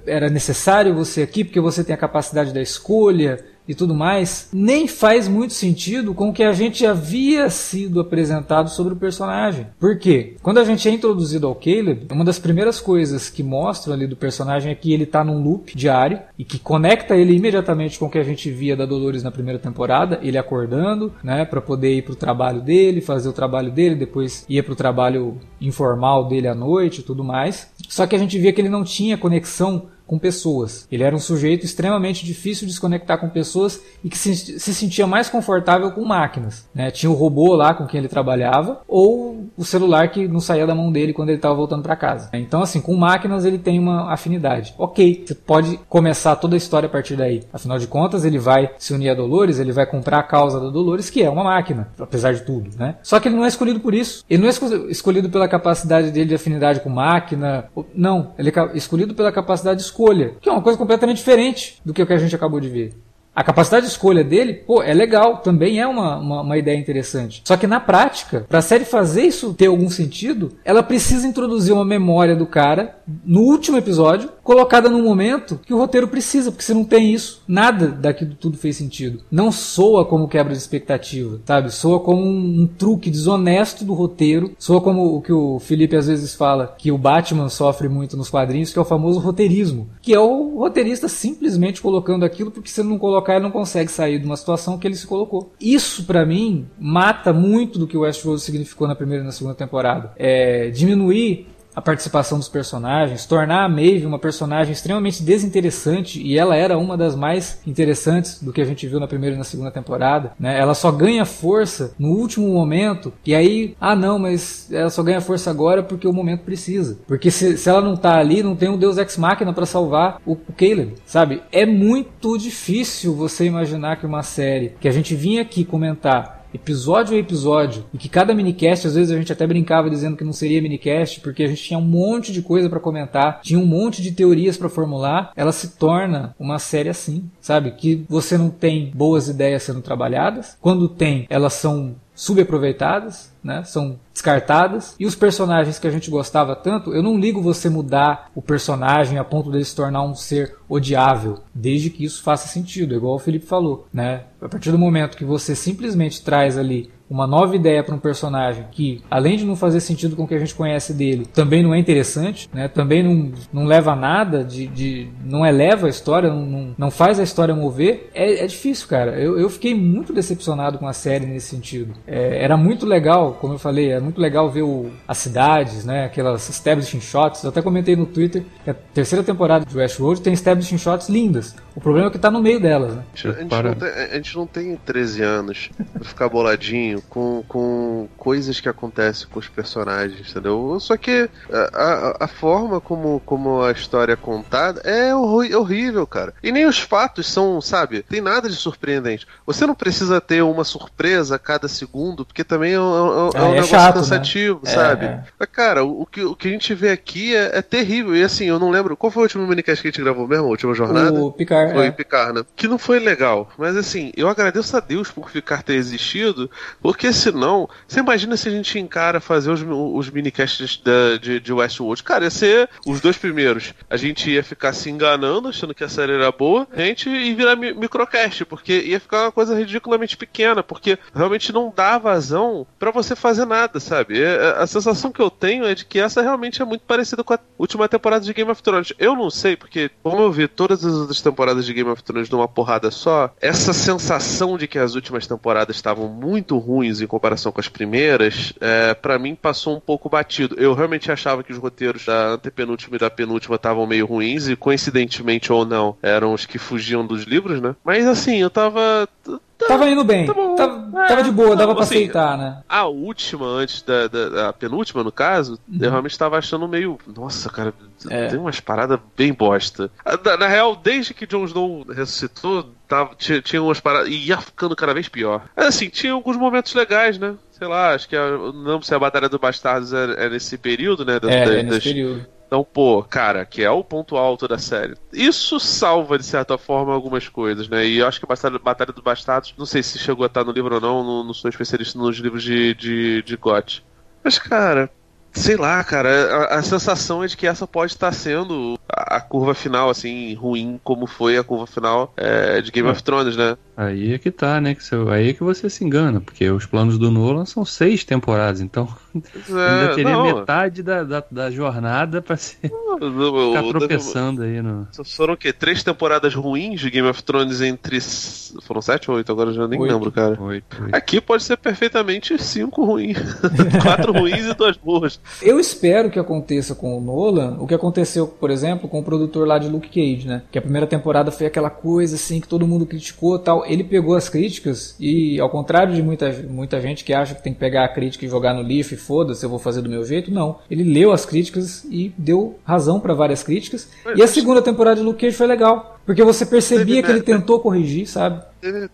era necessário você aqui, porque você tem a capacidade da escolha, e tudo mais, nem faz muito sentido com o que a gente havia sido apresentado sobre o personagem. Por quê? Quando a gente é introduzido ao Caleb, uma das primeiras coisas que mostram ali do personagem é que ele está num loop diário e que conecta ele imediatamente com o que a gente via da Dolores na primeira temporada, ele acordando, né, para poder ir pro trabalho dele, fazer o trabalho dele, depois ia pro trabalho informal dele à noite e tudo mais. Só que a gente via que ele não tinha conexão com pessoas. Ele era um sujeito extremamente difícil de se conectar com pessoas e que se, se sentia mais confortável com máquinas. Né? Tinha o robô lá com quem ele trabalhava ou o celular que não saía da mão dele quando ele estava voltando para casa. Então, assim, com máquinas ele tem uma afinidade. Ok, você pode começar toda a história a partir daí. Afinal de contas, ele vai se unir a Dolores, ele vai comprar a causa da Dolores, que é uma máquina, apesar de tudo. Né? Só que ele não é escolhido por isso. Ele não é escolhido pela capacidade dele de afinidade com máquina. Não, ele é escolhido pela capacidade de escolha, que é uma coisa completamente diferente do que o que a gente acabou de ver. A capacidade de escolha dele, pô, é legal, também é uma, uma, uma ideia interessante. Só que na prática, para a série fazer isso ter algum sentido, ela precisa introduzir uma memória do cara no último episódio, colocada num momento que o roteiro precisa, porque se não tem isso, nada daquilo tudo fez sentido. Não soa como quebra de expectativa, sabe? Soa como um, um truque desonesto do roteiro, soa como o que o Felipe às vezes fala, que o Batman sofre muito nos quadrinhos, que é o famoso roteirismo, que é o roteirista simplesmente colocando aquilo porque se não colocar ele não consegue sair de uma situação que ele se colocou. Isso, para mim, mata muito do que o Westworld significou na primeira e na segunda temporada. É diminuir a participação dos personagens, tornar a Maeve uma personagem extremamente desinteressante e ela era uma das mais interessantes do que a gente viu na primeira e na segunda temporada, né? Ela só ganha força no último momento e aí, ah não, mas ela só ganha força agora porque o momento precisa. Porque se, se ela não tá ali, não tem um Deus Ex Machina para salvar o, o Caleb, sabe? É muito difícil você imaginar que uma série que a gente vinha aqui comentar episódio a episódio, e que cada minicast, às vezes a gente até brincava dizendo que não seria minicast, porque a gente tinha um monte de coisa para comentar, tinha um monte de teorias para formular, ela se torna uma série assim, sabe? Que você não tem boas ideias sendo trabalhadas, quando tem, elas são subaproveitadas, né? São descartadas. E os personagens que a gente gostava tanto, eu não ligo você mudar o personagem a ponto dele se tornar um ser odiável, desde que isso faça sentido, igual o Felipe falou, né? A partir do momento que você simplesmente traz ali uma nova ideia para um personagem que, além de não fazer sentido com o que a gente conhece dele, também não é interessante, né? também não, não leva a nada, de, de, não eleva a história, não, não, faz a história mover, é, é difícil, cara. Eu, eu fiquei muito decepcionado com a série nesse sentido. É, era muito legal, como eu falei, é muito legal ver o, as cidades, né? aquelas establishing shots. Eu até comentei no Twitter que a terceira temporada de Westworld tem establishing shots lindas. O problema é que está no meio delas. Né? A, gente não tem, a gente não tem 13 anos pra ficar boladinho com, com coisas que acontecem com os personagens, entendeu? Só que a, a, a forma como, como a história é contada é horrível, cara. E nem os fatos são, sabe? Tem nada de surpreendente. Você não precisa ter uma surpresa a cada segundo, porque também é um, é, é um é negócio chato, né? cansativo, né? sabe? É. Cara, o, que, o que a gente vê aqui é, é, terrível. E assim, eu não lembro. Qual foi o último minicast que a gente gravou mesmo? A última jornada? O Picard. Foi é. Picard, né? Que não foi legal. Mas assim, eu agradeço a Deus por Picard ter existido, porque senão, você imagina se a gente encara fazer os, os minicasts da, de, de Westworld? Cara, ia ser os dois primeiros. A gente ia ficar se enganando, achando que a série era boa, a gente ia virar mi microcast, porque ia ficar uma coisa ridiculamente pequena, porque realmente não dá vazão para você fazer nada, sabe? É, a sensação que eu tenho é de que essa realmente é muito parecida com a última temporada de Game of Thrones. Eu não sei, porque como eu vi todas as outras temporadas de Game of Thrones numa porrada só, essa sensação de que as últimas temporadas estavam muito ruins ruins em comparação com as primeiras, é, para mim passou um pouco batido. Eu realmente achava que os roteiros da antepenúltima e da penúltima estavam meio ruins, e coincidentemente ou não, eram os que fugiam dos livros, né? Mas assim, eu tava. Tava indo bem. Tá tava, é, tava, de boa, dava pra assim, aceitar, né? A última, antes da, da, penúltima, no caso, uhum. eu realmente tava achando meio. Nossa, cara, é. tem umas paradas bem bosta. Na, na, real, desde que Jon Snow ressuscitou, tava, tinha, tinha umas paradas. E ia ficando cada vez pior. Mas assim, tinha alguns momentos legais, né? Sei lá, acho que a, não lembro se a Batalha dos Bastardos é, é nesse período, né? Da, é, da, é nesse das, período então, pô, cara, que é o ponto alto da série. Isso salva, de certa forma, algumas coisas, né? E eu acho que a Batalha, Batalha dos Bastardos, não sei se chegou a estar no livro ou não, não, não sou especialista nos livros de, de, de GOT. Mas, cara, sei lá, cara, a, a, sensação é de que essa pode estar sendo a, curva final, assim, ruim como foi a curva final é, de Game é. of Thrones, né? Aí é que tá, né? Que você, aí é que você se engana, porque os planos do Nolan são seis temporadas, então [LAUGHS] é, ainda teria não. metade da, da, da jornada pra se [LAUGHS] não, ficar tropeçando aí no. Foram o quê? Três temporadas ruins de Game of Thrones entre. Foram sete ou oito? Agora eu já nem oito. lembro, cara. Oito, oito. Aqui pode ser perfeitamente cinco ruins. [LAUGHS] Quatro ruins e duas boas. Eu espero que aconteça com o Nolan o que aconteceu, por exemplo, com o produtor lá de Luke Cage, né? Que a primeira temporada foi aquela coisa assim que todo mundo criticou tal ele pegou as críticas e, ao contrário de muita, muita gente que acha que tem que pegar a crítica e jogar no lixo e foda-se, eu vou fazer do meu jeito, não. Ele leu as críticas e deu razão para várias críticas. E a segunda temporada de Luke Cage foi legal, porque você percebia que ele tentou corrigir, sabe?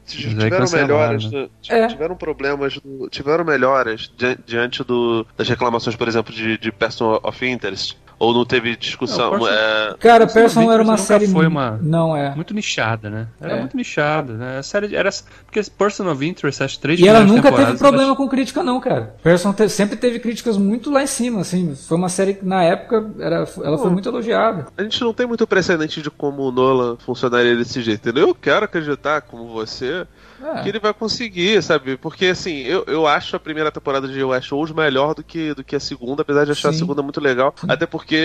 tiveram melhoras, né? é. tiveram problemas, tiveram melhoras diante do, das reclamações, por exemplo, de, de Person of Interest ou não teve discussão? Não, é... Cara, Person era uma série. Foi uma. Não é. Muito nichada, né? Era é. muito nichada, né? A série era. Porque Person of Interest, as três E ela nunca teve problema mas... com crítica, não, cara. Person te... sempre teve críticas muito lá em cima, assim. Foi uma série que na época era... ela foi muito elogiada. A gente não tem muito precedente de como o Nolan funcionaria desse jeito, entendeu? Eu quero acreditar, como você é. que ele vai conseguir, sabe? Porque assim, eu, eu acho a primeira temporada de Westworld melhor do que, do que a segunda, apesar de achar Sim. a segunda muito legal. Sim. Até porque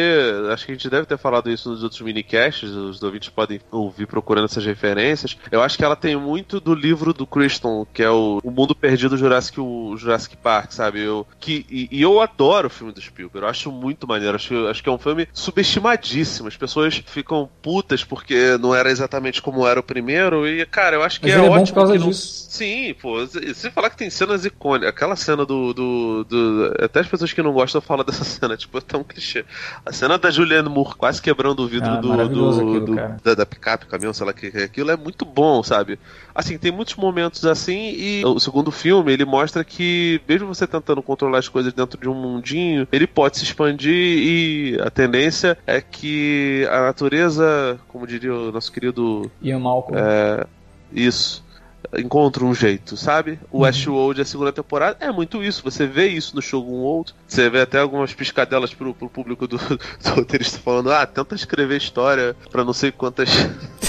acho que a gente deve ter falado isso nos outros minicasts, os ouvintes podem ouvir procurando essas referências. Eu acho que ela tem muito do livro do Christon, que é o, o Mundo Perdido Jurassic, o Jurassic Park, sabe? Eu, que, e, e, eu adoro o filme do Spielberg, eu acho muito maneiro. Acho, acho que é um filme subestimadíssimo. As pessoas ficam putas porque não era exatamente como era o primeiro. E, cara, eu acho que Mas é, é ótimo. Disso. Sim, pô. Se falar que tem cenas icônicas, aquela cena do, do, do, Até as pessoas que não gostam falam dessa [LAUGHS] cena, tipo, é tão clichê. A cena da Julianne Moore quase quebrando o vidro ah, do, do, aquilo, do da, da picape, caminhão, sei lá que é aquilo, é muito bom, sabe? Assim, tem muitos momentos assim, e o segundo filme ele mostra que, mesmo você tentando controlar as coisas dentro de um mundinho, ele pode se expandir e a tendência é que a natureza, como diria o nosso querido. Ian Malcolm. É, isso encontra um jeito, sabe? O uhum. Westworld, a segunda temporada, é muito isso. Você vê isso no Shogun World. Você vê até algumas piscadelas pro, pro público do, [LAUGHS] do roteirista falando: ah, tenta escrever história pra não sei quantas.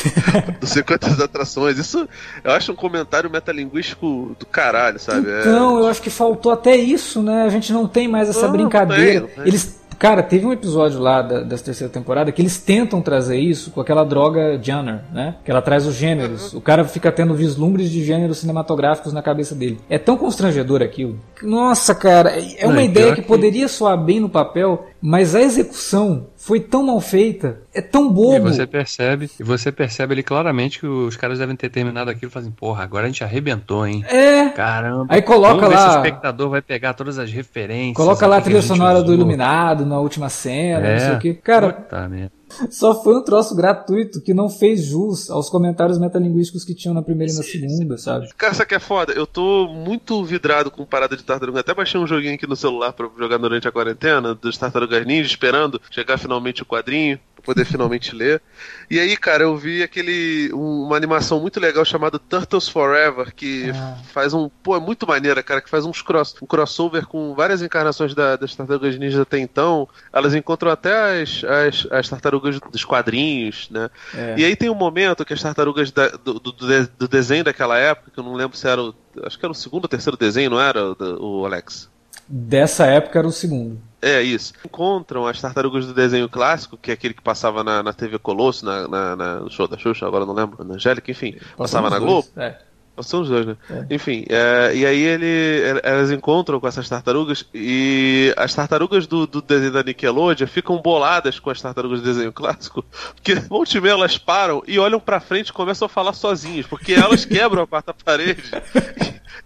[LAUGHS] não sei quantas atrações. Isso eu acho um comentário metalinguístico do caralho, sabe? Então, é... eu acho que faltou até isso, né? A gente não tem mais essa não, brincadeira. Não tem, não tem. Eles Cara, teve um episódio lá da, dessa terceira temporada que eles tentam trazer isso com aquela droga Janner, né? Que ela traz os gêneros. O cara fica tendo vislumbres de gêneros cinematográficos na cabeça dele. É tão constrangedor aquilo. Nossa, cara, é uma Não, ideia que, que poderia soar bem no papel, mas a execução foi tão mal feita, é tão bobo. E você percebe, e você percebe ali claramente que os caras devem ter terminado aquilo e fazem, porra, agora a gente arrebentou, hein? É. Caramba. Aí coloca lá. Se o espectador vai pegar todas as referências. Coloca lá a trilha sonora do Iluminado na última cena, é. não sei o que. Cara. Puta merda. Só foi um troço gratuito que não fez jus aos comentários metalinguísticos que tinham na primeira e na segunda, sabe? Cara, isso aqui é foda. Eu tô muito vidrado com parada de tartaruga. Até baixei um joguinho aqui no celular pra jogar durante a quarentena, dos Tartarugas Ninja, esperando chegar finalmente o quadrinho pra poder finalmente ler. E aí, cara, eu vi aquele. uma animação muito legal chamada Turtles Forever, que ah. faz um. Pô, é muito maneira, cara, que faz uns cross, um crossover com várias encarnações da, das tartarugas ninjas até então. Elas encontram até as, as, as tartarugas dos quadrinhos, né? É. E aí tem um momento que as tartarugas da, do, do, do, desenho daquela época, que eu não lembro se era o. Acho que era o segundo ou terceiro desenho, não era, o, o Alex? Dessa época era o segundo. É, isso. Encontram as tartarugas do desenho clássico, que é aquele que passava na, na TV Colosso, na, na, na, no show da Xuxa, agora não lembro, na Angélica, enfim. Passava na Globo. É. São os dois, né? É. Enfim, é, e aí ele, elas encontram com essas tartarugas e as tartarugas do, do desenho da Nickelodeon ficam boladas com as tartarugas do desenho clássico, [LAUGHS] porque volta e meia elas param e olham pra frente e começam a falar sozinhas, porque elas quebram a quarta parede.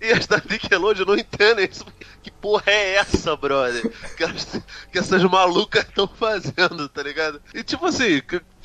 E, e as da Nickelodeon não entendem isso. Que porra é essa, brother? Que, as, que essas malucas estão fazendo, tá ligado? E tipo assim,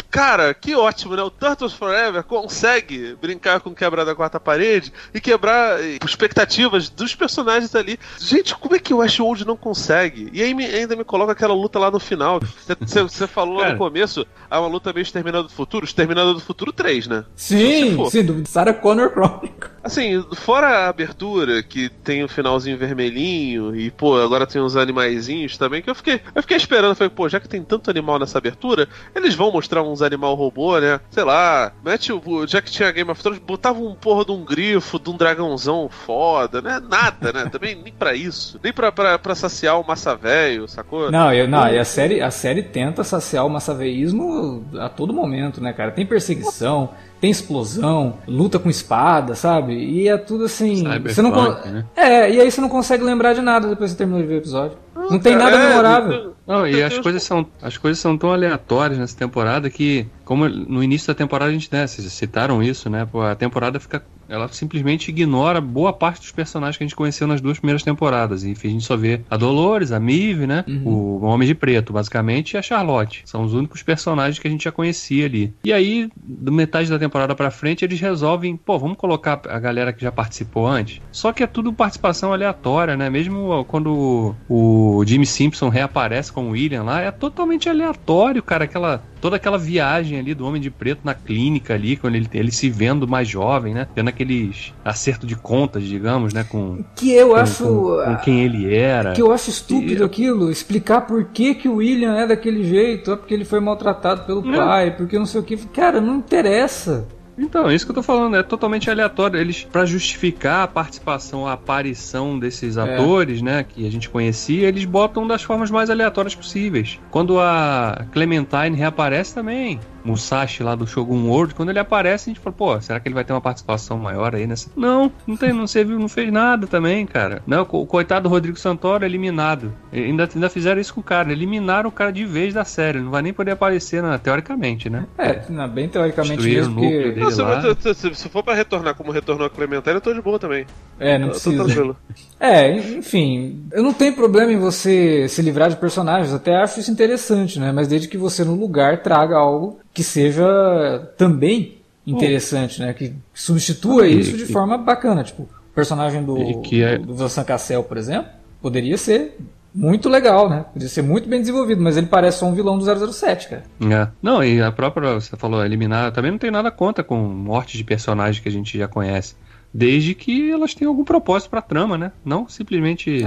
Cara, que ótimo, né? O Turtles Forever consegue brincar com quebrar da quarta parede e quebrar expectativas dos personagens ali. Gente, como é que o Westworld não consegue? E aí me, ainda me coloca aquela luta lá no final. Você falou lá no começo, há uma luta meio Exterminador do Futuro. Exterminador do Futuro 3, né? Sim, sim, do Sarah Connor Chronicle. Assim, fora a abertura, que tem o finalzinho vermelhinho, e pô, agora tem uns animaizinhos também, que eu fiquei, eu fiquei esperando, falei, pô, já que tem tanto animal nessa abertura, eles vão mostrar uns animal robô, né? Sei lá, mete o. Já que tinha Game of Thrones, botava um porra de um grifo, de um dragãozão foda, né? Nada, né? Também nem pra isso. Nem pra, pra, pra saciar o massa velho, sacou? Não, eu, não, e a série, a série tenta saciar o massaveísmo a todo momento, né, cara? Tem perseguição tem explosão, luta com espada, sabe? E é tudo assim. você não né? É, e aí você não consegue lembrar de nada depois que você terminou de ver o episódio. Não, não tem nada é, memorável. Não, e as coisas são as coisas são tão aleatórias nessa temporada que como no início da temporada a gente né, vocês citaram isso, né? Pô, a temporada fica ela simplesmente ignora boa parte dos personagens que a gente conheceu nas duas primeiras temporadas. E a gente só vê a Dolores, a Mive, né? Uhum. O Homem de Preto, basicamente, e a Charlotte. São os únicos personagens que a gente já conhecia ali. E aí, do metade da temporada pra frente, eles resolvem, pô, vamos colocar a galera que já participou antes. Só que é tudo participação aleatória, né? Mesmo quando o Jimmy Simpson reaparece como William lá, é totalmente aleatório, cara. Aquela toda aquela viagem ali do Homem de Preto na clínica ali, quando ele, ele se vendo mais jovem, né? Tendo aqueles acerto de contas, digamos, né? Com, que eu com, acho. Com, com, quem ele era. Que eu acho estúpido e... aquilo, explicar por que, que o William é daquele jeito, é porque ele foi maltratado pelo pai, porque não sei o que. Cara, não interessa. Então, é isso que eu tô falando, é totalmente aleatório. Eles, para justificar a participação, a aparição desses É. atores, né, que a gente conhecia, eles botam das formas mais aleatórias possíveis. Quando a Clementine reaparece também, Musashi lá do Shogun World, quando ele aparece, a gente fala, pô, será que ele vai ter uma participação maior aí nessa? Não, não tem, não serviu, não fez nada também, cara. Não, o coitado do Rodrigo Santoro é eliminado. E Ainda, ainda fizeram isso com o cara, eliminaram o cara de vez da série, não vai nem poder aparecer, né, teoricamente, né? É, não, bem teoricamente Destruíram mesmo, dele. Não, se, se- se- for pra retornar como retornou a Clementine, eu tô de boa também. É, não Eu tô precisa. tranquilo. [LAUGHS] É, enfim, eu não tenho problema em você se livrar de personagens, até acho isso interessante, né? Mas desde que você no lugar traga algo que seja também interessante, né? Que substitua E- isso de e- forma bacana, tipo, o personagem do é- do Vincent Cassel, por exemplo, poderia ser muito legal, né? Poderia ser muito bem desenvolvido, mas ele parece só um vilão do 007, cara. É. Não, e a própria, você falou, eliminar, também não tem nada contra com mortes de personagens que a gente já conhece. Desde que elas tenham algum propósito pra trama, né? Não simplesmente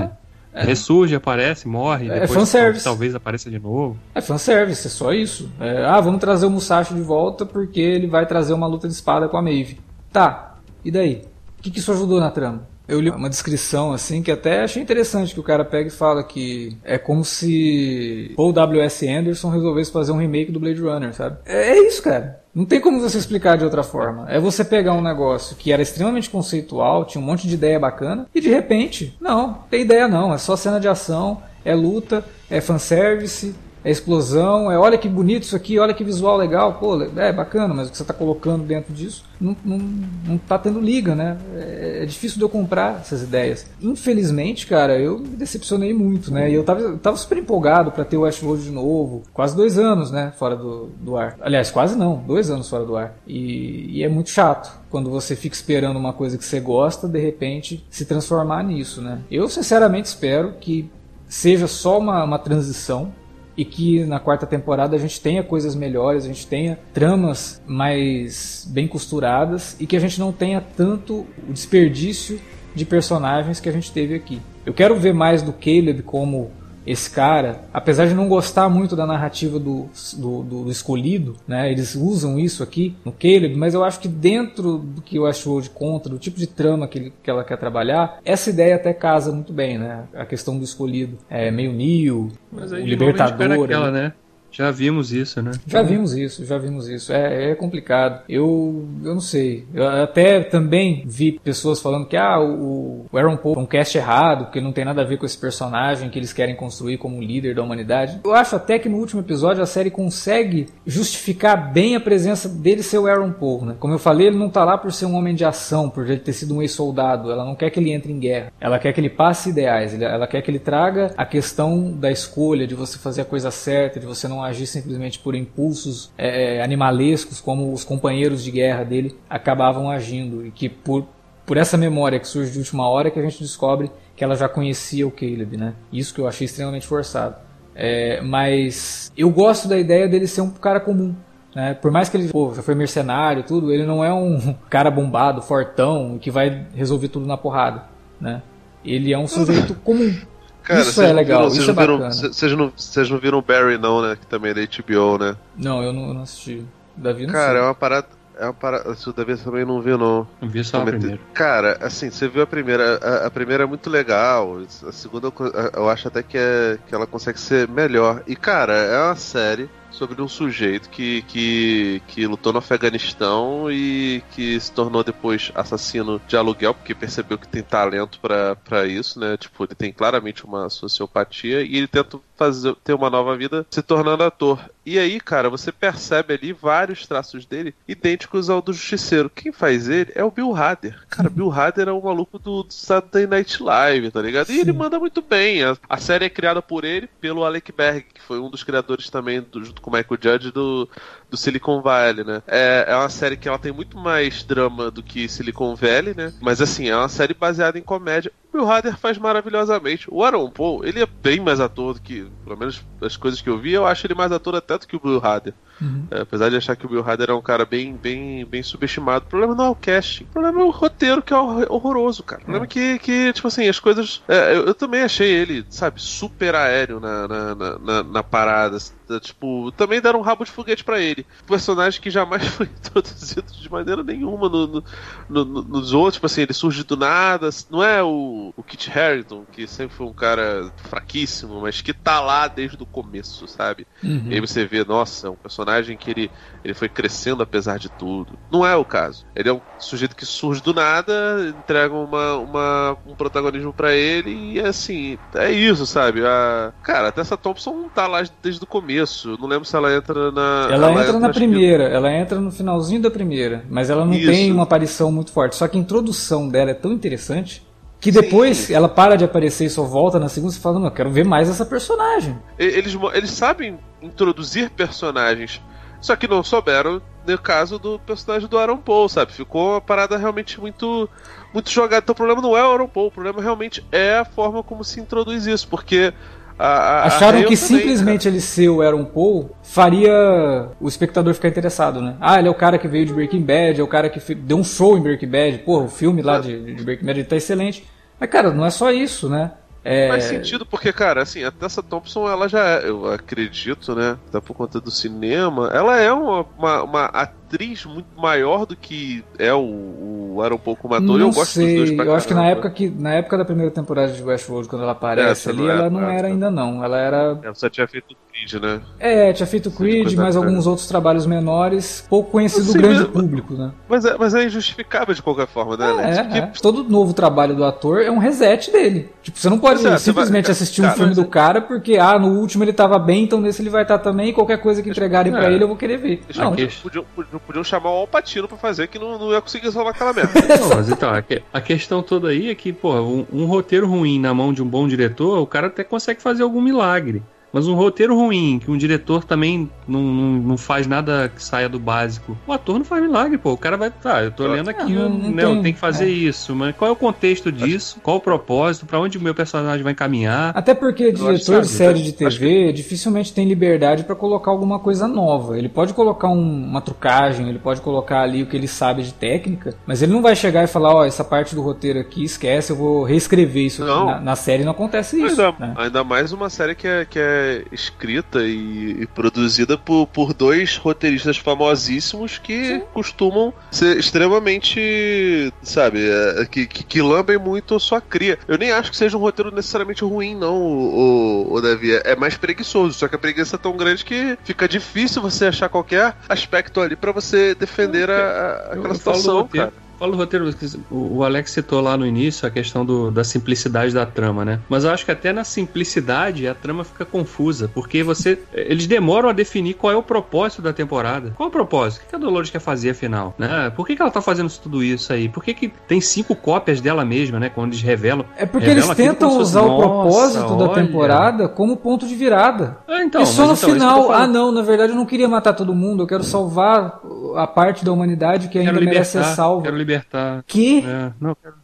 ressurge, aparece, morre, É depois fanservice. tal- talvez apareça de novo. É fanservice, é só isso. É, ah, vamos trazer o Musashi de volta porque ele vai trazer uma luta de espada com a Maeve. Tá, e daí? O que, que isso ajudou na trama? Eu li uma descrição assim que até achei interessante que o cara pega e fala que é como se Paul W.S. Anderson resolvesse fazer um remake do Blade Runner, sabe? É, é isso, cara. Não tem como você explicar de outra forma. É você pegar um negócio que era extremamente conceitual, tinha um monte de ideia bacana, e de repente, não, tem ideia não, é só cena de ação, é luta, é fanservice, é explosão, é olha que bonito isso aqui, olha que visual legal, pô, é bacana, mas o que você está colocando dentro disso não, não, não tá tendo liga, né? É, é difícil de eu comprar essas ideias. Infelizmente, cara, eu me decepcionei muito, né? E eu tava, eu tava super empolgado para ter o Westworld de novo, quase dois anos, né? Fora do, do ar. Aliás, quase não, dois anos fora do ar. E, e é muito chato quando você fica esperando uma coisa que você gosta, de repente se transformar nisso, né? Eu sinceramente espero que seja só uma, uma transição e que na quarta temporada a gente tenha coisas melhores, a gente tenha tramas mais bem costuradas e que a gente não tenha tanto o desperdício de personagens que a gente teve aqui. Eu quero ver mais do Caleb como esse cara, apesar de não gostar muito da narrativa do, do, do- do escolhido, né? Eles usam isso aqui no Caleb, mas eu acho que dentro do que o Ashworld conta, do tipo de trama que, ele- que ela quer trabalhar, essa ideia até casa muito bem, né? A questão do escolhido, é meio Neo, Mas o Libertador. naquela, ali. né? Já vimos isso, né? Já vimos isso, já vimos isso. É, é complicado. Eu, eu não sei. Eu até também vi pessoas falando que ah, o, o Aaron Paul é um cast errado, porque não tem nada a ver com esse personagem que eles querem construir como líder da humanidade. Eu acho até que no último episódio a série consegue justificar bem a presença dele ser o Aaron Paul. Né? Como eu falei, ele não tá lá por ser um homem de ação, por ele ter sido um ex-soldado. Ela não quer que ele entre em guerra. Ela quer que ele passe ideais. Ela quer que ele traga a questão da escolha, de você fazer a coisa certa, de você não agir simplesmente por impulsos é, animalescos, como os companheiros de guerra dele acabavam agindo. E que por, por essa memória que surge de última hora que a gente descobre que ela já conhecia o Caleb, né? Isso que eu achei extremamente forçado. É, mas eu gosto da ideia dele ser um cara comum. Né? Por mais que ele pô, já foi mercenário tudo, ele não é um [LAUGHS] cara bombado, fortão, que vai resolver tudo na porrada. Né? Ele é um sujeito comum. Isso vocês é não legal, viram- isso é não bacana. Vocês não, vocês não viram o Barry, não, né? Que também é da HBO, né? Não, eu não, não assisti. Davi não Cara, é sei. uma parada. É uma parada. Se o Davi também não viu, não. Eu vi só a Prometeu. primeira. Cara, assim, você viu a primeira. A, a primeira é muito legal. A segunda eu eu acho até que, é, que ela consegue ser melhor. E, cara, é uma série sobre um sujeito que, que, que lutou no Afeganistão e que se tornou depois assassino de aluguel, porque percebeu que tem talento pra pra isso, né? Tipo, ele tem claramente uma sociopatia e ele tenta fazer, ter uma nova vida se tornando ator. E aí, cara, você percebe ali vários traços dele idênticos ao do Justiceiro. Quem faz ele é o Bill Hader. Cara, Bill Hader é o maluco do, do Saturday Night Live, tá ligado? E ele manda muito bem. A, a série é criada por ele, pelo Alec Berg, que foi um dos criadores também, do- junto com o Michael Judge, do, do Silicon Valley, né? É, é uma série que ela tem muito mais drama do que Silicon Valley, né? Mas assim, é uma série baseada em comédia. Bill Hader faz maravilhosamente. O Aaron Paul, ele é bem mais ator do que, pelo menos as coisas que eu vi, eu acho ele mais ator até do que o Bill Hader. Uhum. É, apesar de achar que o Bill Hader é um cara bem, bem, bem subestimado. O problema não é o casting. O problema é o roteiro, que é horroroso, cara. O problema é, é que, que, tipo assim, as coisas. É, eu, eu, também achei ele, sabe, super aéreo na, na, na, na parada. Tipo, também deram um rabo de foguete para ele. Um personagem que jamais [LAUGHS] foi introduzido de maneira nenhuma no, no, no, nos outros. Tipo assim, ele surge do nada. Não é o, o Kit Harington, que sempre foi um cara fraquíssimo, mas que tá lá desde o começo, sabe? Uhum. E aí você vê, nossa, é um personagem que ele, ele foi crescendo apesar de tudo. Não é o caso. Ele é um sujeito que surge do nada, entrega uma, uma um protagonismo para ele e assim, é isso, sabe? A, cara, a Tessa Thompson tá lá desde o começo. Não lembro se ela entra na. Ela, ela entra, entra, na primeira, que... ela entra no finalzinho da primeira, mas ela não isso. tem uma aparição muito forte. Só que a introdução dela é tão interessante que depois Sim. ela para de aparecer e só volta na segunda e fala, não, eu quero ver mais essa personagem. Eles, eles sabem introduzir personagens, só que não souberam no caso do personagem do Aaron Paul, sabe? Ficou uma parada realmente muito muito jogada. Então o problema não é o Aaron Paul, o problema realmente é a forma como se introduz isso, porque a, a, Acharam a que simplesmente ele ser o Aaron Paul faria o espectador ficar interessado, né? Ah, ele é o cara que veio de Breaking Bad, é o cara que deu um show em Breaking Bad. Porra, o filme lá de, de Breaking Bad ele tá excelente. Mas, cara, não é só isso, né? É... Faz sentido, porque, cara, assim, a Tessa Thompson, ela já é, eu acredito, né? Até por conta do cinema, ela é uma, uma, uma atriz muito maior do que é o, o Era um pouco matou. eu gosto sei. dos dois pra Eu acho que na época que na época da primeira temporada de Westworld, quando ela aparece é, ali, ela não é, era ainda não. Ela era. Ela só tinha feito Creed, né? É, tinha feito Creed, mais alguns outros trabalhos menores, pouco conhecido do grande mas, público, né? Mas é, mas é injustificável de qualquer forma, né, é, é, é. Todo novo trabalho do ator é um reset dele. Tipo, você não pode é, simplesmente vai, assistir cara, um filme do cara porque, ah, no último ele tava bem, então nesse ele vai estar tá também, e qualquer coisa que entregarem pra é. ele eu vou querer ver. Não, podiam, podiam, podiam chamar o Alpatino pra fazer que não, não ia conseguir salvar aquela merda. [LAUGHS] não, mas então, a questão toda aí é que, pô, um, um roteiro ruim na mão de um bom diretor, o cara até consegue fazer algum milagre. Mas um roteiro ruim, que um diretor também não, não, não, faz nada que saia do básico. O ator não faz milagre, pô. O cara vai. Tá, eu tô lendo aqui, não, não, né, tem, tem que fazer é. isso. Mas qual é o contexto disso? Qual o propósito? para onde o meu personagem vai caminhar? Até porque o diretor de série de TV que... dificilmente tem liberdade para colocar alguma coisa nova. Ele pode colocar um, uma trucagem, ele pode colocar ali o que ele sabe de técnica, mas ele não vai chegar e falar: ó, oh, essa parte do roteiro aqui, esquece, eu vou reescrever isso. Na, na, série não acontece isso. Ainda, né? ainda mais uma série que é, que é escrita e, e produzida por, por dois roteiristas famosíssimos que Sim. costumam ser extremamente, sabe, é, que, que, que, lambem muito a sua cria. Eu nem acho que seja um roteiro necessariamente ruim, não, o, o, o Davi. É mais preguiçoso, só que a preguiça é tão grande que fica difícil você achar qualquer aspecto ali para você defender a, a, aquela situação, cara. Fala o roteiro, o Alex citou lá no início a questão do, da simplicidade da trama, né? Mas eu acho que até na simplicidade a trama fica confusa, porque você. Eles demoram a definir qual é o propósito da temporada. Qual é o propósito? O que a Dolores quer fazer afinal? Né? Por que, que ela tá fazendo tudo isso aí? Por que, que tem cinco cópias dela mesma, né? Quando eles revelam. É porque revelam eles tentam usar fosse, o propósito da temporada como ponto de virada. Ah, então, e só no então, final, ah não, na verdade eu não queria matar todo mundo, eu quero salvar a parte da humanidade que ainda merece ser salva. Quero libertar. Que? É, não, quero...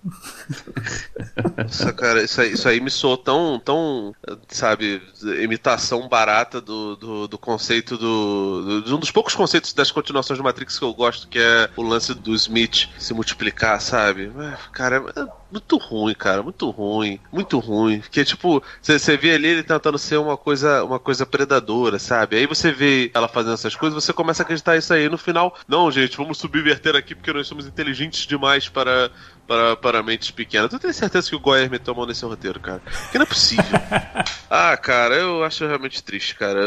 Nossa, cara, isso aí, isso aí me soou tão, tão, sabe, imitação barata do, do, do conceito do, do, um dos poucos conceitos das continuações do Matrix que eu gosto, que é o lance do Smith se multiplicar, sabe? Cara, é muito ruim, cara, muito ruim, muito ruim. Que tipo, você vê ali ele tentando ser uma coisa, uma coisa predadora, sabe? Aí você vê ela fazendo essas coisas, você começa a acreditar isso aí. No final, não, gente, vamos subverter aqui porque nós somos inteligentes demais para para, para mentes pequenas. Eu tenho certeza que o Goyer me tomou nesse roteiro, cara. Que não é possível. [LAUGHS] ah, cara, eu acho realmente triste, cara.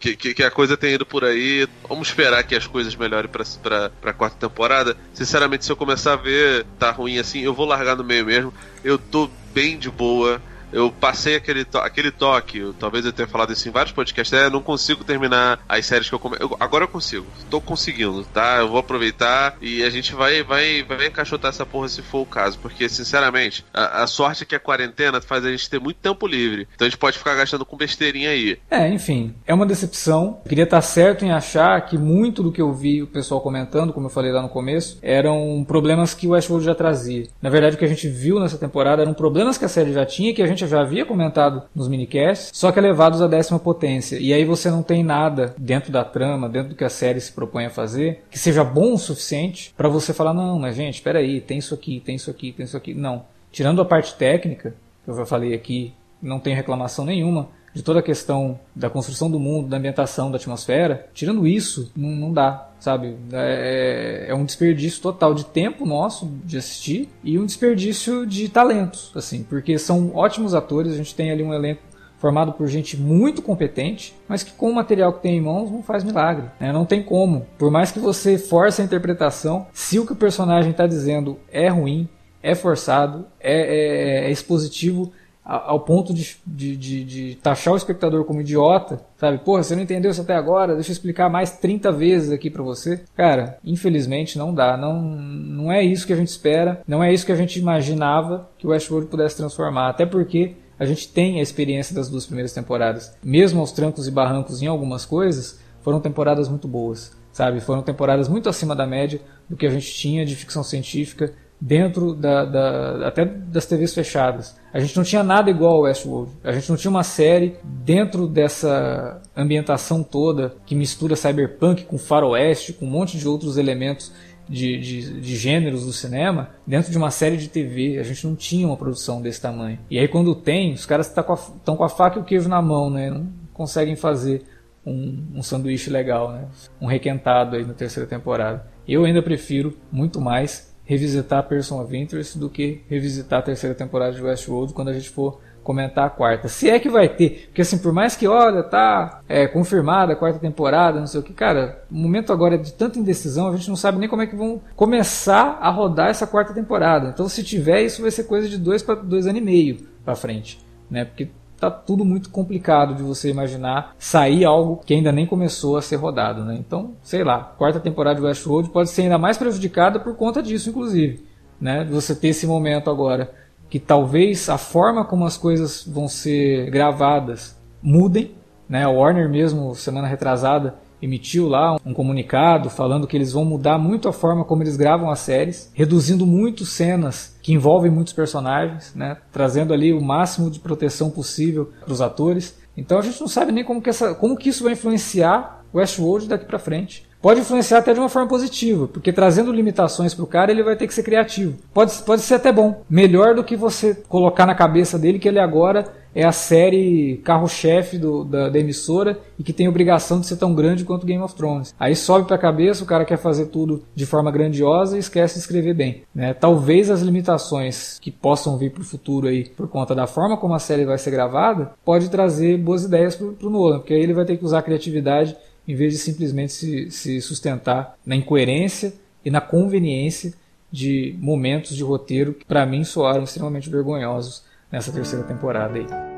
Que, que, que, a coisa tenha ido por aí. Vamos esperar que as coisas melhorem pra, pra, pra quarta temporada. Sinceramente, se eu começar a ver tá ruim assim, eu vou largar no meio mesmo. Eu tô bem de boa eu passei aquele, to aquele toque, talvez eu tenha falado isso em vários podcasts, é, não consigo terminar as séries que eu, come... eu Agora eu consigo, tô conseguindo, tá? Eu vou aproveitar e a gente vai, vai, vai encaixotar essa porra se for o caso, porque, sinceramente, a, a sorte é que a quarentena faz a gente ter muito tempo livre, então a gente pode ficar gastando com besteirinha aí. É, enfim, é uma decepção. Eu queria estar certo em achar que muito do que eu vi o pessoal comentando, como eu falei lá no começo, eram problemas que o Westworld já trazia. Na verdade, o que a gente viu nessa temporada eram problemas que a série já tinha que a gente já havia comentado nos minicasts, só que elevados à décima potência. E aí você não tem nada dentro da trama, dentro do que a série se propõe a fazer, que seja bom o suficiente para você falar, não, mas gente, espera aí, tem isso aqui, tem isso aqui, tem isso aqui. Não. Tirando a parte técnica, que eu já falei aqui, não tem reclamação nenhuma, de toda a questão da construção do mundo, da ambientação, da atmosfera, tirando isso, não, não dá, sabe? É, é, um desperdício total de tempo nosso de assistir e um desperdício de talentos, assim, porque são ótimos atores, a gente tem ali um elenco formado por gente muito competente, mas que com o material que tem em mãos não faz milagre. Né? Não tem como. Por mais que você force a interpretação, se o que o personagem está dizendo é ruim, é forçado, é, é, é expositivo, ao ponto de, de, de, de, taxar o espectador como idiota, sabe? Porra, você não entendeu isso até agora, deixa eu explicar mais 30 vezes aqui para você. Cara, infelizmente não dá, não, não é isso que a gente espera, não é isso que a gente imaginava que o Westworld pudesse transformar, até porque a gente tem a experiência das duas primeiras temporadas. Mesmo aos trancos e barrancos em algumas coisas, foram temporadas muito boas, sabe? Foram temporadas muito acima da média do que a gente tinha de ficção científica dentro da, da, até das TVs fechadas. A gente não tinha nada igual ao Westworld. A gente não tinha uma série dentro dessa ambientação toda que mistura cyberpunk com faroeste, com um monte de outros elementos de, de, de, gêneros do cinema dentro de uma série de TV. A gente não tinha uma produção desse tamanho. E aí quando tem, os caras estão com, com, a faca e o queijo na mão, né? Não conseguem fazer um, um sanduíche legal, né? Um requentado aí na terceira temporada. Eu ainda prefiro muito mais revisitar Person of Interest do que revisitar a terceira temporada de Westworld quando a gente for comentar a quarta. Se é que vai ter, porque assim, por mais que, olha, tá é, confirmada a quarta temporada, não sei o que, cara, o momento agora é de tanta indecisão, a gente não sabe nem como é que vão começar a rodar essa quarta temporada. Então, se tiver, isso vai ser coisa de dois para dois anos e meio para frente, né? Porque tá tudo muito complicado de você imaginar sair algo que ainda nem começou a ser rodado, né? Então, sei lá, quarta temporada de Westworld pode ser ainda mais prejudicada por conta disso, inclusive, né? Você ter esse momento agora que talvez a forma como as coisas vão ser gravadas mudem, né? A Warner mesmo semana retrasada emitiu lá um comunicado falando que eles vão mudar muito a forma como eles gravam as séries, reduzindo muito cenas que envolvem muitos personagens, né? trazendo ali o máximo de proteção possível para os atores. Então a gente não sabe nem como que, essa, como que isso vai influenciar Westworld daqui para frente. Pode influenciar até de uma forma positiva, porque trazendo limitações para o cara, ele vai ter que ser criativo. Pode, pode ser até bom. Melhor do que você colocar na cabeça dele que ele agora é a série carro-chefe da, da, emissora e que tem obrigação de ser tão grande quanto Game of Thrones. Aí sobe para a cabeça, o cara quer fazer tudo de forma grandiosa e esquece de escrever bem. Né? Talvez as limitações que possam vir para o futuro aí, por conta da forma como a série vai ser gravada, pode trazer boas ideias para o Nolan, porque aí ele vai ter que usar a criatividade em vez de simplesmente se, se sustentar na incoerência e na conveniência de momentos de roteiro que para mim soaram extremamente vergonhosos nessa terceira temporada aí.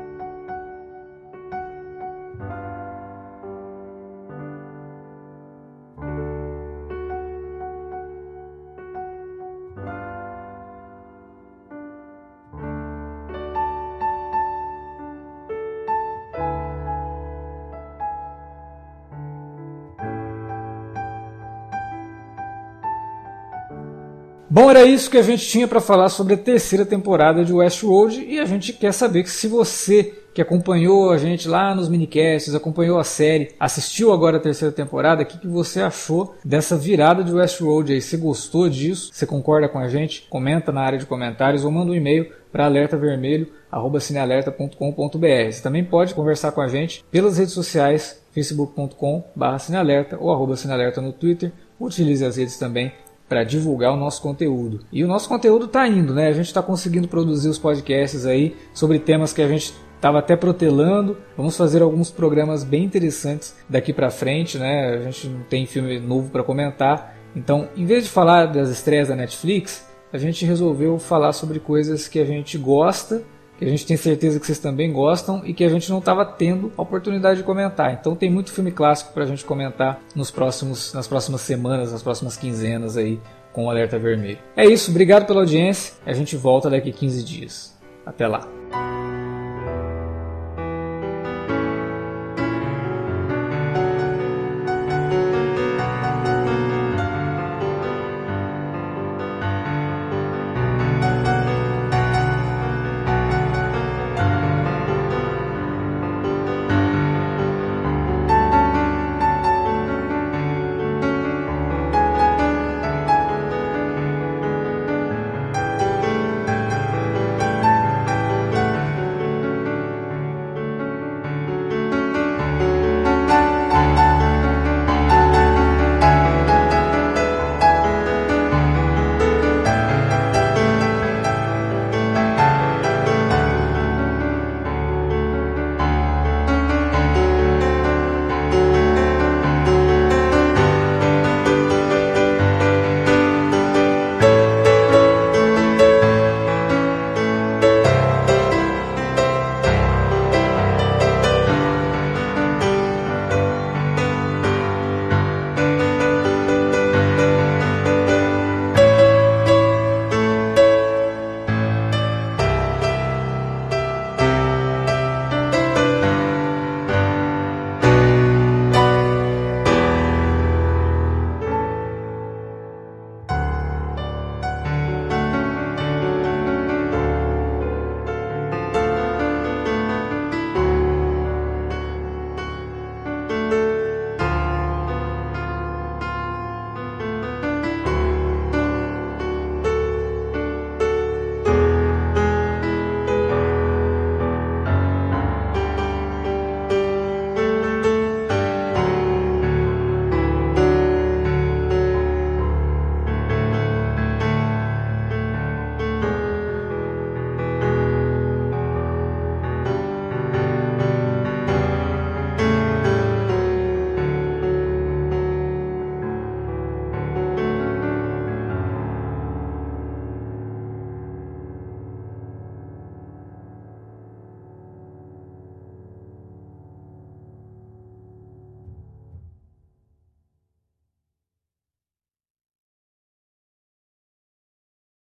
Bom, era isso que a gente tinha para falar sobre a terceira temporada de Westworld e a gente quer saber que se você que acompanhou a gente lá nos minicasts, acompanhou a série, assistiu agora a terceira temporada, o que, que você achou dessa virada de Westworld aí? Você gostou disso? Você concorda com a gente? Comenta na área de comentários ou manda um e-mail para alertavermelho@cinealerta.com.br. Você também pode conversar com a gente pelas redes sociais facebook.com/cinealerta ou arroba no Twitter. Utilize as redes também para divulgar o nosso conteúdo. E o nosso conteúdo está indo, né? A gente está conseguindo produzir os podcasts aí sobre temas que a gente estava até protelando. Vamos fazer alguns programas bem interessantes daqui para frente, né? A gente não tem filme novo para comentar. Então, em vez de falar das estreias da Netflix, a gente resolveu falar sobre coisas que a gente gosta que a gente tem certeza que vocês também gostam e que a gente não estava tendo a oportunidade de comentar. Então tem muito filme clássico para a gente comentar nos próximos, nas próximas semanas, nas próximas quinzenas aí com o Alerta Vermelho. É isso, obrigado pela audiência. A gente volta daqui 15 dias. Até lá.